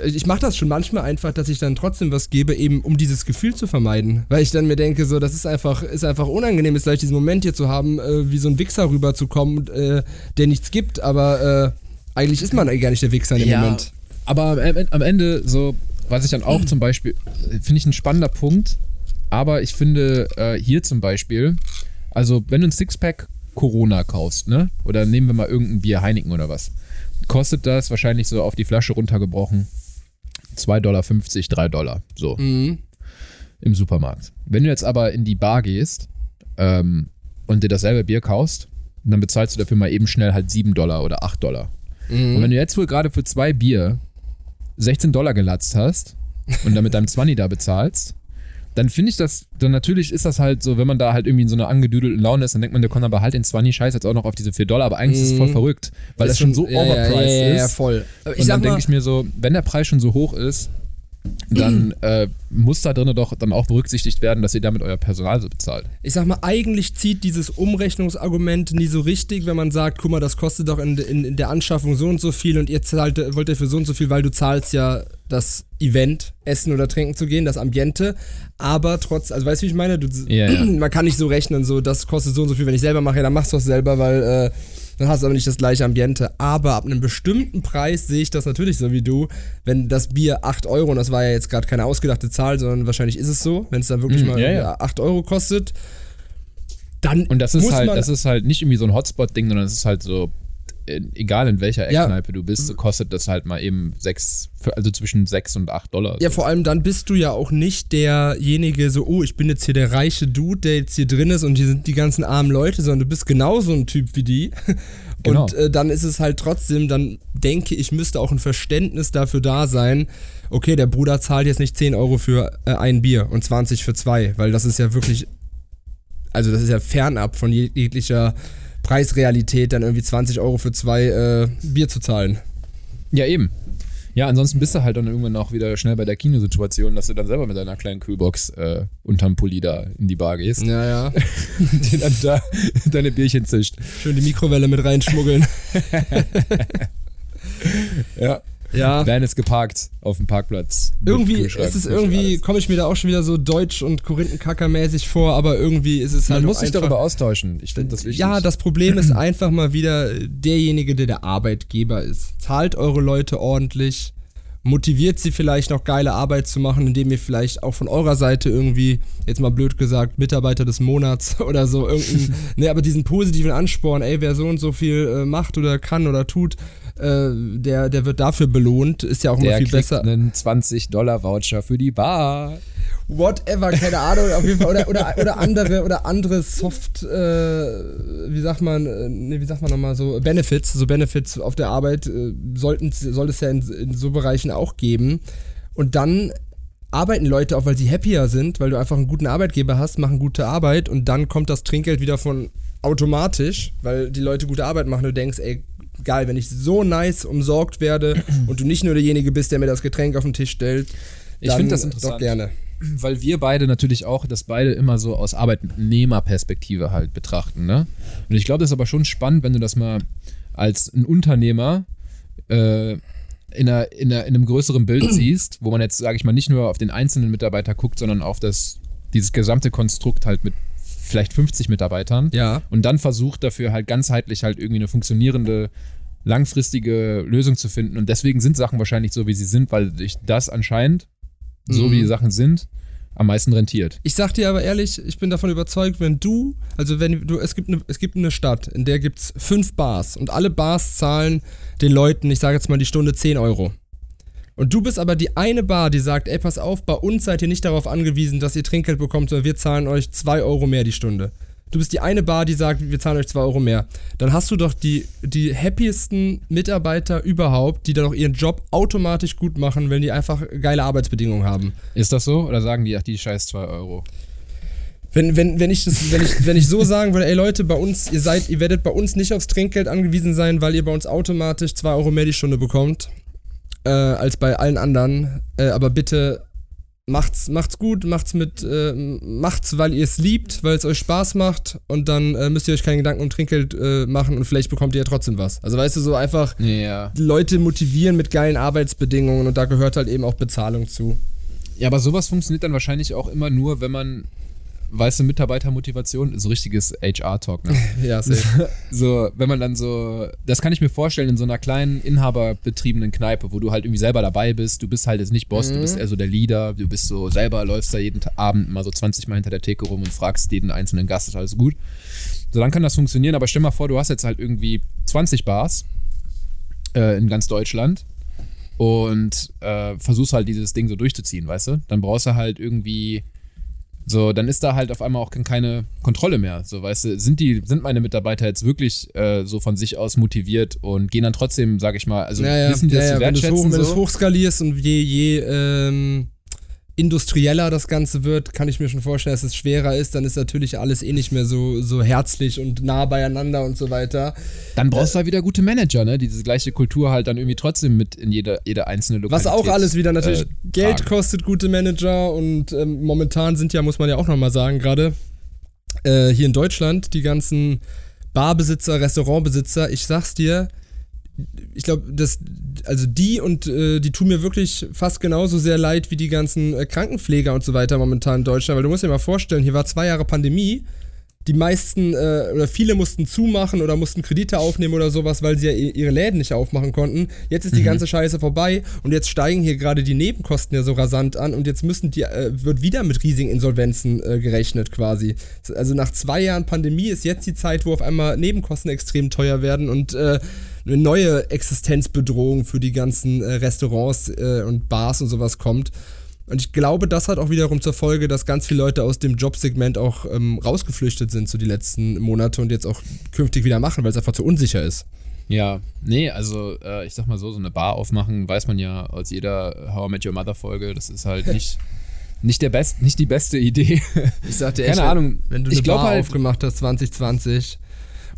ich mache das schon manchmal einfach, dass ich dann trotzdem was gebe, eben um dieses Gefühl zu vermeiden. Weil ich dann mir denke, so, das ist einfach, ist einfach unangenehm, jetzt gleich diesen Moment hier zu haben, äh, wie so ein Wichser rüberzukommen, äh, der nichts gibt, aber äh, eigentlich ist man gar nicht der Wichser in dem ja, Moment. Aber am, Ende, so, was ich dann auch zum Beispiel, finde ich ein spannender Punkt, aber ich finde äh, hier zum Beispiel, also wenn du ein Sixpack Corona kaufst, ne? Oder nehmen wir mal irgendein Bier, Heineken oder was, kostet das wahrscheinlich so auf die Flasche runtergebrochen 2,50 Dollar, 3 Dollar. So. Mhm. Im Supermarkt. Wenn du jetzt aber in die Bar gehst ähm, und dir dasselbe Bier kaufst, dann bezahlst du dafür mal eben schnell halt 7 Dollar oder 8 Dollar. Und wenn du jetzt wohl gerade für zwei Bier 16 Dollar gelatzt hast und dann mit deinem 20 da bezahlst, dann finde ich das, dann natürlich ist das halt so, wenn man da halt irgendwie in so einer angedüdelten Laune ist, dann denkt man, der kommt aber halt den 20 Scheiß jetzt auch noch auf diese 4 Dollar, aber eigentlich ist es voll verrückt, weil das schon so ja, ja, overpriced ja, ja, ja, ist. voll. Aber ich und dann denke ich mir so, wenn der Preis schon so hoch ist, dann äh, muss da drin doch dann auch berücksichtigt werden, dass ihr damit euer Personal so bezahlt. ich sag mal, eigentlich zieht dieses Umrechnungsargument nie so richtig, wenn man sagt, guck mal, das kostet doch in, in, in der Anschaffung so und so viel und ihr zahlt, wollt dafür so und so viel, weil du zahlst ja das Event, essen oder trinken zu gehen, das Ambiente. Aber trotz, also weißt du, wie ich meine? Du, Ja, ja. *clears throat* Man kann nicht so rechnen, so, das kostet so und so viel. Wenn ich selber mache, ja, dann machst du es selber, weil äh, dann hast du aber nicht das gleiche Ambiente. Aber ab einem bestimmten Preis sehe ich das natürlich so wie du. Wenn das Bier 8 Euro, und das war ja jetzt gerade keine ausgedachte Zahl, sondern wahrscheinlich ist es so, wenn es dann wirklich Mhm, mal ja, ja. 8 Euro kostet, dann Und das ist halt, das ist halt nicht irgendwie so ein Hotspot-Ding, sondern es ist halt so, egal in welcher Ja. Eckkneipe du bist, so kostet das halt mal eben sechs, also zwischen sechs und acht Dollar. Ja, so. vor allem dann bist du ja auch nicht derjenige, so, oh, ich bin jetzt hier der reiche Dude, der jetzt hier drin ist und hier sind die ganzen armen Leute, sondern du bist genauso ein Typ wie die. *laughs* Genau. Und äh, dann ist es halt trotzdem, dann denke ich, müsste auch ein Verständnis dafür da sein, okay, der Bruder zahlt jetzt nicht 10 Euro für äh, ein Bier und 20 für zwei, weil das ist ja wirklich, also das ist ja fernab von jeg- jeglicher Preisrealität, dann irgendwie 20 Euro für zwei äh, Bier zu zahlen. Ja, eben. Ja, ansonsten bist du halt dann irgendwann auch wieder schnell bei der Kinosituation, dass du dann selber mit deiner kleinen Kühlbox äh, unterm Pulli da in die Bar gehst, Ja, ja. *laughs* die dann da *laughs* deine Bierchen zischt. Schön die Mikrowelle mit reinschmuggeln. *laughs* Ja. Ja. Van ist geparkt auf dem Parkplatz. Irgendwie ist es irgendwie, komme ich mir da auch schon wieder so deutsch und Korinthenkacker-mäßig vor, aber irgendwie ist es halt Man muss sich darüber austauschen. Ich finde das wichtig. Ja, das Problem ist einfach mal wieder derjenige, der der Arbeitgeber ist. Zahlt eure Leute ordentlich, motiviert sie vielleicht noch geile Arbeit zu machen, indem ihr vielleicht auch von eurer Seite irgendwie, jetzt mal blöd gesagt, Mitarbeiter des Monats *laughs* oder so, irgendeinen, *laughs* ne, aber diesen positiven Ansporn, ey, wer so und so viel äh, macht oder kann oder tut, äh, der, der wird dafür belohnt, ist ja auch immer der viel besser. einen 20-Dollar-Voucher für die Bar. whatever, keine Ahnung, auf jeden Fall. Oder, oder, oder andere, oder andere Soft, äh, wie sagt man, äh, nee, wie sagt man nochmal so, Benefits, so Benefits auf der Arbeit äh, sollten, soll es ja in, in so Bereichen auch geben. Und dann arbeiten Leute auch, weil sie happier sind, weil du einfach einen guten Arbeitgeber hast, machen gute Arbeit und dann kommt das Trinkgeld wieder von automatisch, weil die Leute gute Arbeit machen. Du denkst, ey, geil, wenn ich so nice umsorgt werde *clears throat* und du nicht nur derjenige bist, der mir das Getränk auf den Tisch stellt. Ich finde das interessant. Doch gerne. Weil wir beide natürlich auch das beide immer so aus Arbeitnehmerperspektive halt betrachten, ne? Und ich glaube, das ist aber schon spannend, wenn du das mal als ein Unternehmer äh, in, einer, in, einer, in einem größeren Bild *clears throat* siehst, wo man jetzt, sage ich mal, nicht nur auf den einzelnen Mitarbeiter guckt, sondern auf das, dieses gesamte Konstrukt halt mit vielleicht 50 Mitarbeitern Ja. und dann versucht dafür halt ganzheitlich halt irgendwie eine funktionierende, langfristige Lösung zu finden. Und deswegen sind Sachen wahrscheinlich so, wie sie sind, weil sich das anscheinend, so Mhm. wie die Sachen sind, am meisten rentiert. Ich sag dir aber ehrlich, ich bin davon überzeugt, wenn du, also wenn du, es gibt eine, es gibt eine Stadt, in der gibt's fünf Bars und alle Bars zahlen den Leuten, ich sage jetzt mal die Stunde 10 Euro. Und du bist aber die eine Bar, die sagt, ey, pass auf, bei uns seid ihr nicht darauf angewiesen, dass ihr Trinkgeld bekommt, sondern wir zahlen euch 2 Euro mehr die Stunde. Du bist die eine Bar, die sagt, wir zahlen euch 2 Euro mehr. Dann hast du doch die, die happiesten Mitarbeiter überhaupt, die dann auch ihren Job automatisch gut machen, wenn die einfach geile Arbeitsbedingungen haben. Ist das so? Oder sagen die, ach, die scheiß 2 Euro? Wenn, wenn, wenn, ich das, wenn, ich, wenn ich so sagen würde, ey Leute, bei uns, ihr seid, ihr werdet bei uns nicht aufs Trinkgeld angewiesen sein, weil ihr bei uns automatisch 2 Euro mehr die Stunde bekommt, äh, als bei allen anderen. Äh, aber bitte macht's, macht's gut, macht's mit, äh, macht's, weil ihr es liebt, weil es euch Spaß macht und dann äh, müsst ihr euch keine Gedanken um Trinkgeld äh, machen und vielleicht bekommt ihr ja trotzdem was. Also weißt du, so einfach Ja. Leute motivieren mit geilen Arbeitsbedingungen und da gehört halt eben auch Bezahlung zu. Ja, aber sowas funktioniert dann wahrscheinlich auch immer nur, wenn man, weißt du, Mitarbeitermotivation, so richtiges HR-Talk, ne? *laughs* Ja, safe. *laughs* so, wenn man dann so, das kann ich mir vorstellen in so einer kleinen inhaberbetriebenen Kneipe, wo du halt irgendwie selber dabei bist, du bist halt jetzt nicht Boss, du bist eher so der Leader, du bist so selber, läufst da jeden Abend mal so 20 Mal hinter der Theke rum und fragst jeden einzelnen Gast, ist alles gut. So, dann kann das funktionieren, aber stell mal vor, du hast jetzt halt irgendwie 20 Bars äh, in ganz Deutschland und äh, versuchst halt dieses Ding so durchzuziehen, weißt du? Dann brauchst du halt irgendwie so, dann ist da halt auf einmal auch keine Kontrolle mehr. So, weißt du, sind die, sind meine Mitarbeiter jetzt wirklich äh, so von sich aus motiviert und gehen dann trotzdem, sag ich mal, also ja, ja, wissen die ja, das ja, zu wenn du es wertschätzen? hoch, so? hochskalierst und je, je ähm, industrieller das Ganze wird, kann ich mir schon vorstellen, dass es schwerer ist, dann ist natürlich alles eh nicht mehr so, so herzlich und nah beieinander und so weiter. Dann brauchst du halt wieder gute Manager, ne? Die diese gleiche Kultur halt dann irgendwie trotzdem mit in jede, jede einzelne Was Lokalität auch alles wieder natürlich äh, Geld tragen. kostet, gute Manager und ähm, momentan sind ja, muss man ja auch nochmal sagen, gerade äh, hier in Deutschland, die ganzen Barbesitzer, Restaurantbesitzer, ich sag's dir, ich glaube, das, also die und äh, die tun mir wirklich fast genauso sehr leid wie die ganzen äh, Krankenpfleger und so weiter momentan in Deutschland, weil du musst dir mal vorstellen, hier war zwei Jahre Pandemie. Die meisten äh, oder viele mussten zumachen oder mussten Kredite aufnehmen oder sowas, weil sie ja ihre Läden nicht aufmachen konnten. Jetzt ist die ganze Scheiße vorbei und jetzt steigen hier gerade die Nebenkosten ja so rasant an und jetzt müssen die, äh, wird wieder mit riesigen Insolvenzen äh, gerechnet quasi. Also nach zwei Jahren Pandemie ist jetzt die Zeit, wo auf einmal Nebenkosten extrem teuer werden und äh, eine neue Existenzbedrohung für die ganzen äh, Restaurants äh, und Bars und sowas kommt. Und ich glaube, das hat auch wiederum zur Folge, dass ganz viele Leute aus dem Jobsegment auch ähm, rausgeflüchtet sind so die letzten Monate und jetzt auch künftig wieder machen, weil es einfach zu unsicher ist. Ja, nee, also äh, ich sag mal so, so eine Bar aufmachen, weiß man ja aus jeder How I Met Your Mother Folge, das ist halt *laughs* nicht, nicht, der best, nicht die beste Idee. Ich sagte Keine Ahnung, wenn du eine Bar halt- aufgemacht hast 2020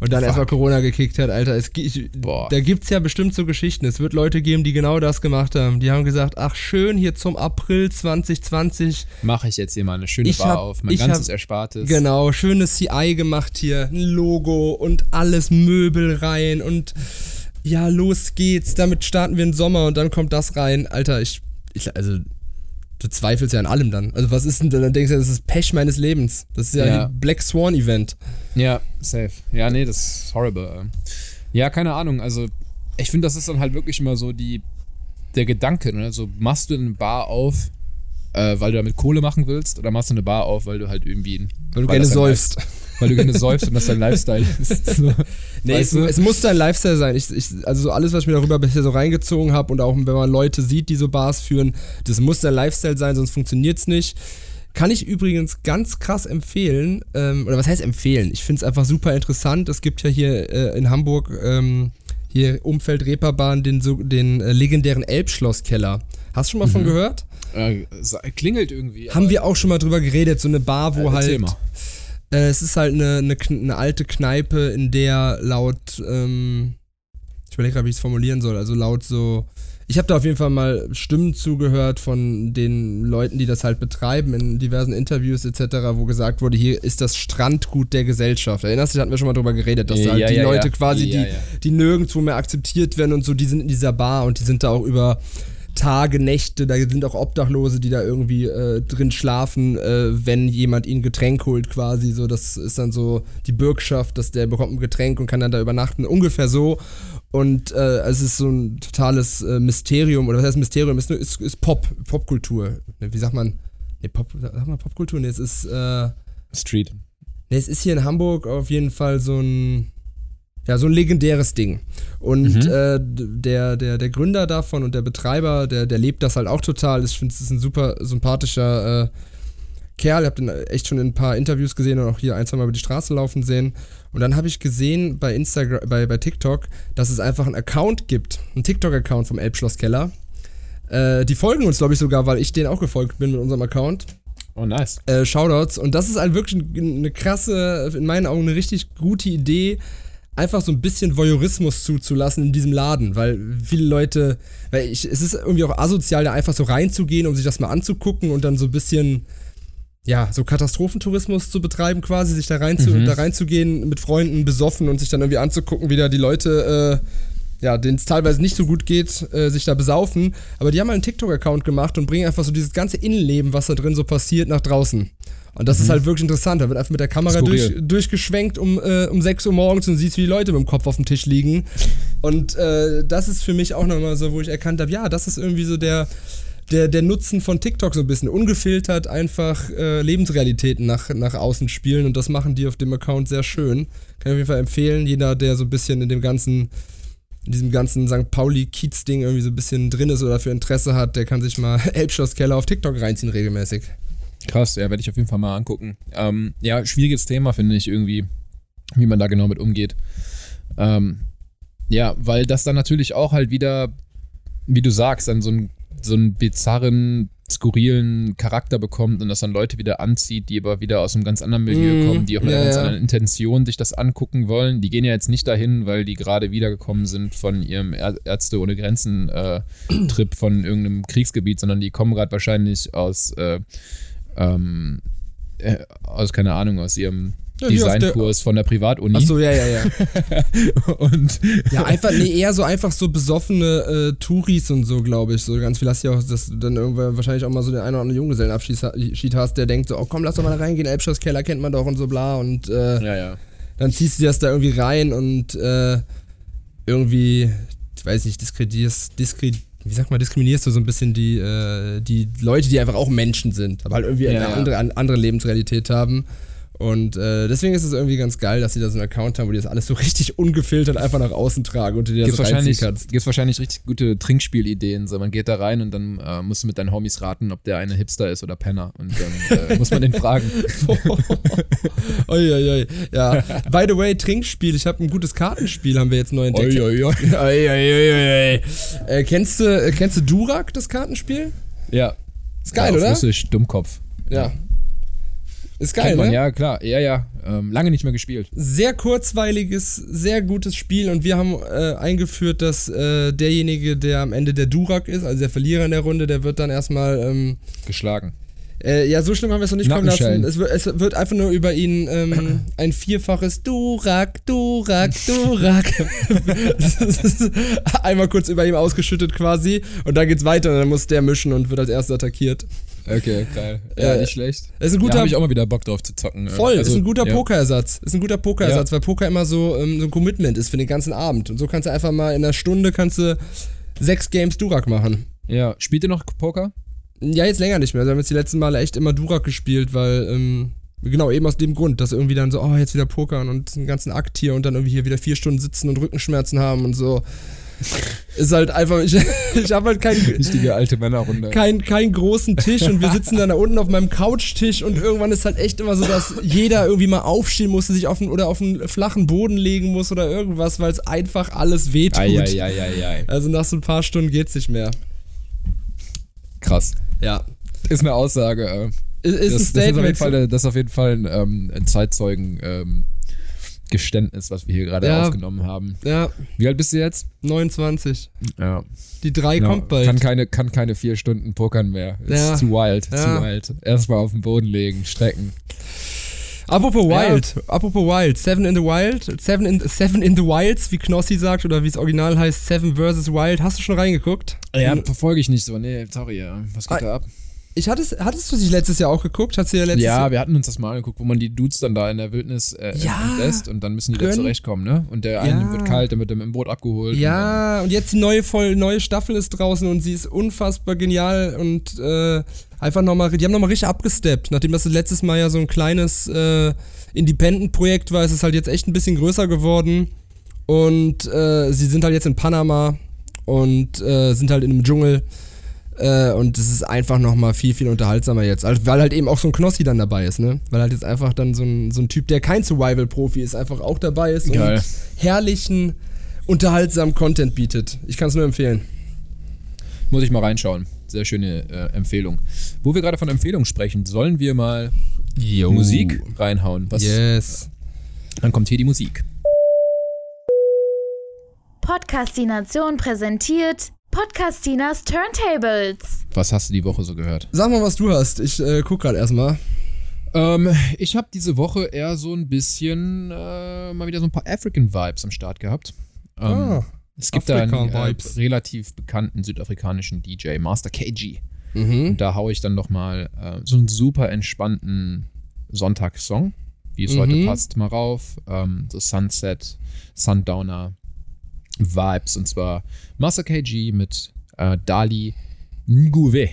und dann erstmal Corona gekickt hat, Alter, es, ich, da gibt's ja bestimmt so Geschichten. Es wird Leute geben, die genau das gemacht haben. Die haben gesagt, ach schön, hier zum April 2020 Mache ich jetzt hier mal eine schöne Ich Bar hab- auf, mein ganzes hab- Erspartes. Genau, schönes CI gemacht hier, ein Logo und alles Möbel rein und ja, los geht's. Damit starten wir den Sommer und dann kommt das rein. Alter, ich, ich also du zweifelst ja an allem dann. Also was ist denn dann? Dann denkst du, das ist Pech meines Lebens. Das ist ja, Ja. ein Black Swan Event. Ja, safe. Ja, nee, das ist horrible. Ja, keine Ahnung. Also, ich finde, das ist dann halt wirklich immer so die, der Gedanke, ne? So, machst du eine Bar auf, äh, weil du damit Kohle machen willst, oder machst du eine Bar auf, weil du halt irgendwie. Weil du gerne säufst. Weil du gerne säufst und das dein Lifestyle ist. *laughs* So. Nee, weißt es, du? es muss dein Lifestyle sein. Ich, ich, also so alles, was ich mir darüber bisher so reingezogen habe und auch wenn man Leute sieht, die so Bars führen, das muss dein Lifestyle sein, sonst funktioniert's nicht. Kann ich übrigens ganz krass empfehlen, ähm, oder was heißt empfehlen? Ich finde es einfach super interessant. Es gibt ja hier äh, in Hamburg, ähm, hier Umfeld Reeperbahn, den, so, den äh, legendären Elbschlosskeller. Hast du schon mal von gehört? Äh, klingelt irgendwie. Haben wir auch schon mal drüber geredet, so eine Bar, wo Äh, halt. mal. Äh, es ist halt eine, eine, eine alte Kneipe, in der laut, ähm, ich überlege gerade, wie ich es formulieren soll, also laut so, ich habe da auf jeden Fall mal Stimmen zugehört von den Leuten, die das halt betreiben, in diversen Interviews etc., wo gesagt wurde, hier ist das Strandgut der Gesellschaft. Erinnerst du, da hatten wir schon mal drüber geredet, dass da halt Ja, die ja, Leute ja. quasi, Ja, die, ja. die nirgendwo mehr akzeptiert werden und so, die sind in dieser Bar und die sind da auch über Tage, Nächte, da sind auch Obdachlose, die da irgendwie äh, drin schlafen, äh, wenn jemand ihnen Getränk holt quasi, so, das ist dann so die Bürgschaft, dass der bekommt ein Getränk und kann dann da übernachten, ungefähr so. Und äh, es ist so ein totales äh, Mysterium, oder was heißt Mysterium, ist, ist, ist Pop, Popkultur, Ne, wie sagt man, ne, Pop, sagt man Popkultur, ne, es ist, äh, Street. Ne, es ist hier in Hamburg auf jeden Fall so ein, ja, so ein legendäres Ding. Und Mhm. äh, der, der, der Gründer davon und der Betreiber, der, der lebt das halt auch total. Ich finde, es ist ein super sympathischer äh, Kerl. Ich habe den echt schon in ein paar Interviews gesehen und auch hier ein, zwei Mal über die Straße laufen sehen. Und dann habe ich gesehen bei Instagram, bei, bei TikTok, dass es einfach einen Account gibt, einen TikTok-Account vom Elbschlosskeller. Äh, die folgen uns, glaube ich, sogar, weil ich denen auch gefolgt bin mit unserem Account Oh, nice. äh, Shoutouts. Und das ist halt wirklich eine krasse, in meinen Augen eine richtig gute Idee, einfach so ein bisschen Voyeurismus zuzulassen in diesem Laden, weil viele Leute, weil ich, es ist irgendwie auch asozial, da einfach so reinzugehen, um sich das mal anzugucken und dann so ein bisschen, ja, so Katastrophentourismus zu betreiben quasi, sich da, rein zu, da reinzugehen mit Freunden besoffen und sich dann irgendwie anzugucken, wie da die Leute, äh, ja, denen es teilweise nicht so gut geht, äh, sich da besaufen. Aber die haben halt einen TikTok-Account gemacht und bringen einfach so dieses ganze Innenleben, was da drin so passiert, nach draußen. Und das ist halt wirklich interessant. Da wird einfach mit der Kamera durch, durchgeschwenkt um, äh, um 6 Uhr morgens und siehst, wie die Leute mit dem Kopf auf dem Tisch liegen. Und äh, das ist für mich auch nochmal so, wo ich erkannt habe, ja, das ist irgendwie so der, der, der Nutzen von TikTok so ein bisschen. Ungefiltert einfach äh, Lebensrealitäten nach, nach außen spielen und das machen die auf dem Account sehr schön. Kann ich auf jeden Fall empfehlen. Jeder, der so ein bisschen in dem ganzen in diesem ganzen St. Pauli-Kiez-Ding irgendwie so ein bisschen drin ist oder dafür Interesse hat, der kann sich mal *laughs* Elbschlosskeller auf TikTok reinziehen regelmäßig. Krass, ja, werde ich auf jeden Fall mal angucken. Ähm, ja, schwieriges Thema, finde ich irgendwie, wie man da genau mit umgeht. Ähm, ja, weil das dann natürlich auch halt wieder, wie du sagst, dann so, ein, so einen bizarren, skurrilen Charakter bekommt und das dann Leute wieder anzieht, die aber wieder aus einem ganz anderen Milieu Mhm, kommen, die auch mit ja, einer ganz anderen Intention sich das angucken wollen. Die gehen ja jetzt nicht dahin, weil die gerade wiedergekommen sind von ihrem Är Ärzte ohne Grenzen äh, *clears throat* von irgendeinem Kriegsgebiet, sondern die kommen gerade wahrscheinlich aus äh, ähm, äh, aus, keine Ahnung, aus ihrem Ja, Designkurs von der Privatuni. Achso, ja, ja, ja. *laughs* Und Ja, einfach, nee, eher so einfach so besoffene äh, Touris und so, glaube ich. So ganz viel hast du ja auch, dass du dann irgendwann wahrscheinlich auch mal so den einen oder anderen Junggesellenabschied hast, der denkt so, oh komm, lass doch mal da reingehen, Elbschlosskeller kennt man doch und so bla und äh, ja, ja. dann ziehst du das da irgendwie rein und äh, irgendwie, ich weiß nicht, diskreditierst, diskri wie sagt man, diskriminierst du so ein bisschen die, äh, die Leute, die einfach auch Menschen sind, aber halt irgendwie Ja, eine andere, eine andere Lebensrealität haben. Und äh, deswegen ist es irgendwie ganz geil, dass sie da so einen Account haben, wo die das alles so richtig ungefiltert einfach nach außen tragen und du dir das Gibt's so wahrscheinlich, kannst. gibt's wahrscheinlich richtig gute Trinkspielideen. So, man geht da rein und dann äh, musst du mit deinen Homies raten, ob der eine Hipster ist oder Penner. Und dann äh, *laughs* muss man den fragen. *laughs* Uiuiui. Ja. By the way, Trinkspiel. Ich habe ein gutes Kartenspiel, haben wir jetzt neu entdeckt. Uiuiui. *laughs* Äh, kennst, du, äh, kennst du Durak, das Kartenspiel? Ja. Ist geil, ja, oder? Russisch, Dummkopf. Ja. Ist geil, man, ne? ja, klar. Ja, ja. Ähm, lange nicht mehr gespielt. Sehr kurzweiliges, sehr gutes Spiel und wir haben äh, eingeführt, dass äh, derjenige, der am Ende der Durak ist, also der Verlierer in der Runde, der wird dann erstmal ähm, Geschlagen. Äh, ja, so schlimm haben wir es noch nicht kommen lassen. Es wird, es wird einfach nur über ihn ähm, *clears throat* ein vierfaches Durak, Durak, Durak. *laughs* Einmal kurz über ihm ausgeschüttet quasi und dann geht's weiter und dann muss der mischen und wird als erster attackiert. Okay, geil. Ja, Äh, nicht schlecht. ist ein guter- ja, habe ich auch mal wieder Bock drauf zu zocken. Voll, Also, ist ein guter ja. Pokerersatz. Ist ein guter Pokerersatz, Ja. weil Poker immer so, ähm, so ein Commitment ist für den ganzen Abend. Und so kannst du einfach mal in einer Stunde kannst du sechs Games Durak machen. Ja, spielt ihr noch Poker? Ja, jetzt länger nicht mehr. Wir haben jetzt die letzten Male echt immer Durak gespielt, weil, ähm, genau, eben aus dem Grund, dass irgendwie dann so, oh, jetzt wieder Pokern und den ganzen Akt hier und dann irgendwie hier wieder vier Stunden sitzen und Rückenschmerzen haben und so. *laughs* Ist halt einfach, ich, *laughs* ich habe halt keinen Richtige alte Männerrunde. kein, keinen großen Tisch und wir sitzen dann da unten auf meinem Couchtisch und irgendwann ist halt echt immer so, dass jeder irgendwie mal aufstehen muss, sich auf einen, oder auf einen flachen Boden legen muss oder irgendwas, weil es einfach alles wehtut. Eieieiei. Also nach so ein paar Stunden geht's nicht mehr. Krass. Ja. Ist eine Aussage. Äh. Ist, Das, ein das, ist auf Statement. jeden Fall, das auf jeden Fall ein, ähm, ein Zeitzeugen ähm, Geständnis, was wir hier gerade Ja. aufgenommen haben. ja, Wie alt bist du jetzt? 29. Ja. Die 3 Genau. kommt bald. Kann keine, kann keine vier Stunden pokern mehr. Ist Ja. zu wild, Ja. zu wild. Erstmal auf den Boden legen, strecken. Apropos Ja. Wild, apropos Wild, Seven in the Wild, Seven in, Seven in the Wilds, wie Knossi sagt, oder wie es original heißt, Seven vs. Wild. Hast du schon reingeguckt? Ja, verfolge ich nicht so. Nee, sorry, ja. Was geht Ah, da ab? Ich hattest, hattest du dich letztes Jahr auch geguckt? Hast du ja letztes Ja, Jahr? wir hatten uns das mal angeguckt, wo man die Dudes dann da in der Wildnis äh, Ja. entlässt und dann müssen die da Gönn. zurechtkommen, ne? Und der eine Ja. wird kalt, der wird dann im Boot abgeholt. und Ja, und jetzt die neue, voll, neue Staffel ist draußen und sie ist unfassbar genial und äh, einfach nochmal, die haben nochmal richtig abgesteppt. Nachdem das letztes Mal ja so ein kleines äh, Independent-Projekt war, ist es halt jetzt echt ein bisschen größer geworden. Und äh, sie sind halt jetzt in Panama und äh, sind halt in einem Dschungel. Äh, und es ist einfach nochmal viel, viel unterhaltsamer jetzt. Also, weil halt eben auch so ein Knossi dann dabei ist, ne? Weil halt jetzt einfach dann so ein, so ein Typ, der kein Survival-Profi ist, einfach auch dabei ist Geil. und herrlichen, unterhaltsamen Content bietet. Ich kann es nur empfehlen. Muss ich mal reinschauen. Sehr schöne äh, Empfehlung. Wo wir gerade von Empfehlungen sprechen, sollen wir mal Musik reinhauen? Was, Yes. Dann kommt hier die Musik. Podcastination präsentiert Podcastinas Turntables. Was hast du die Woche so gehört? Sag mal, was du hast. Ich äh, guck gerade erstmal. Ähm, ich habe diese Woche eher so ein bisschen äh, mal wieder so ein paar African Vibes am Start gehabt. Ähm, Ah, es gibt da einen äh, relativ bekannten südafrikanischen DJ, Master KG. Mhm. Und da haue ich dann noch mal äh, so einen super entspannten Sonntagssong, wie es Mhm. heute passt, mal rauf. Ähm, so Sunset, Sundowner Vibes. Und zwar Master KG mit äh, Dali Nguwe.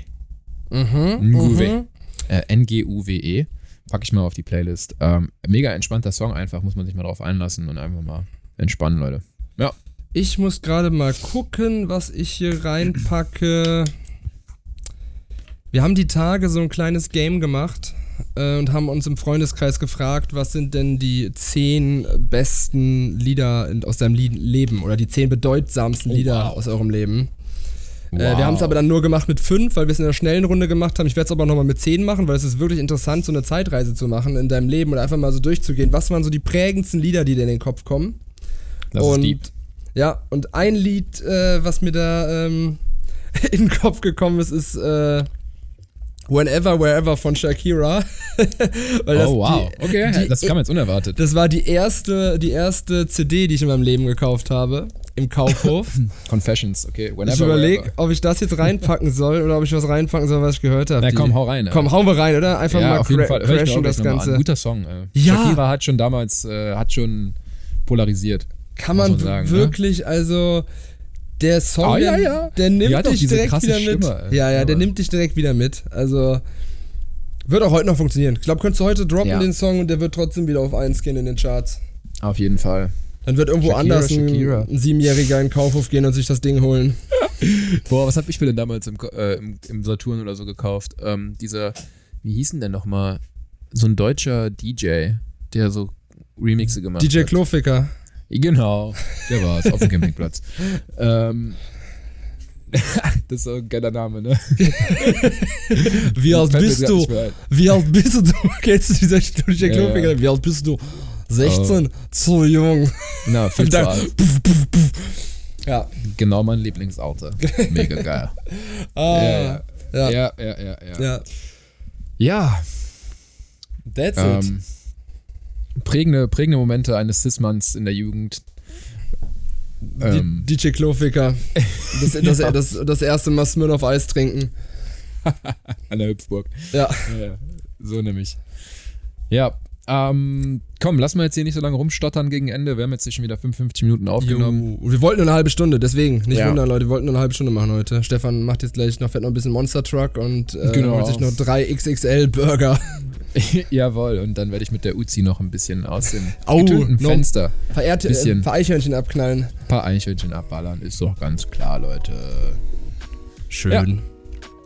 Mhm. Nguwe. Äh, N-G-U-W-E. Packe ich mal auf die Playlist. Ähm, mega entspannter Song einfach, muss man sich mal drauf einlassen und einfach mal entspannen, Leute. Ja. Ich muss gerade mal gucken, was ich hier reinpacke. Wir haben die Tage so ein kleines Game gemacht äh, und haben uns im Freundeskreis gefragt, was sind denn die zehn besten Lieder in, aus deinem Leben oder die zehn bedeutsamsten Lieder aus eurem Leben. Äh, wir haben es aber dann nur gemacht mit fünf, weil wir es in einer schnellen Runde gemacht haben. Ich werde es aber nochmal mit zehn machen, weil es ist wirklich interessant, so eine Zeitreise zu machen in deinem Leben und einfach mal so durchzugehen. Was waren so die prägendsten Lieder, die dir in den Kopf kommen? das und ist deep. ja, und ein Lied, äh, was mir da ähm, *laughs* in den Kopf gekommen ist, ist äh, Whenever, Wherever von Shakira. *laughs* Oh, wow. Die, okay, die, das kam jetzt unerwartet. das war die erste, die erste CD, die ich in meinem Leben gekauft habe. Im Kaufhof. *laughs* Confessions, okay. Whenever, ich überlege, ob ich das jetzt reinpacken soll oder ob ich was reinpacken soll, was ich gehört habe. Na komm, hau rein. Komm, hauen wir rein, oder? Einfach ja, mal auf jeden Fall. Hör ich das mal an. Ganze. Guter Song. Äh. Ja. Shakira hat schon damals, äh, hat schon polarisiert. Kann man, man sagen, ne? wirklich, also der Song, Ah, ja, der, ja. der nimmt dich direkt wieder mit. Stimme, ey. ja, ja, der nimmt dich direkt wieder mit. Also wird auch heute noch funktionieren. Ich glaube, könntest du heute droppen Ja. den Song und der wird trotzdem wieder auf 1 gehen in den Charts. Auf jeden Fall. Dann wird irgendwo Shakira, anders ein, Shakira. ein Siebenjähriger in den Kaufhof gehen und sich das Ding holen. *laughs* Boah, was hab ich mir denn damals im, äh, im, im Saturn oder so gekauft? Ähm, dieser, wie hieß denn der nochmal? So ein deutscher DJ, der so Remixe gemacht DJ hat. Kloficker. Genau, der war's, auf dem Campingplatz. ähm, *laughs* das ist so ein geiler Name, ne? *laughs* Wie alt bist du? *laughs* Wie alt bist du? Kennst du dieser DJ Ja, ja. Wie alt bist du? 16? Zu jung. Na, viel zu alt. Ja. Genau mein Lieblingsalter. Mega geil. Ah, Ja, ja. ja. Ja, ja, ja, ja. ja. Ja, That's it. Prägende, prägende Momente eines Cis-Manns in der Jugend. Ähm, DJ Kloficker. Das, *laughs* das, Ja. das, das erste Mal Smirn auf Eis trinken. *laughs* an der Hüpfburg. Ja. Ja, so nämlich. Ja, ähm, komm, lass mal jetzt hier nicht so lange rumstottern gegen Ende. Wir haben jetzt hier schon wieder 55 Minuten aufgenommen. Jo. Wir wollten nur eine halbe Stunde, deswegen. Nicht Ja. wundern, Leute. Wir wollten nur eine halbe Stunde machen heute. Stefan macht jetzt gleich noch, fährt noch ein bisschen Monster Truck und äh, Genau. holt sich noch drei XXL Burger. *laughs* Jawohl, und dann werde ich mit der Uzi noch ein bisschen aus dem Au, getönten no. Fenster Verehrte, Bisschen. äh, Vereichhörnchen abknallen. ein paar Eichhörnchen abballern. Ist doch ganz klar, Leute. Schön. Ja.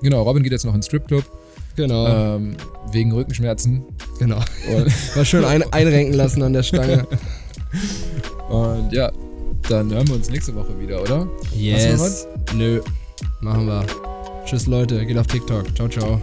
Genau, Robin geht jetzt noch ins Stripclub Genau, ähm, wegen Rückenschmerzen. genau. Und, *laughs* Mal schön ein, einrenken lassen an der Stange. *laughs* und ja, dann hören wir uns nächste Woche wieder, oder? Noch Nö. Machen wir. Tschüss Leute, geht auf TikTok. Ciao, ciao.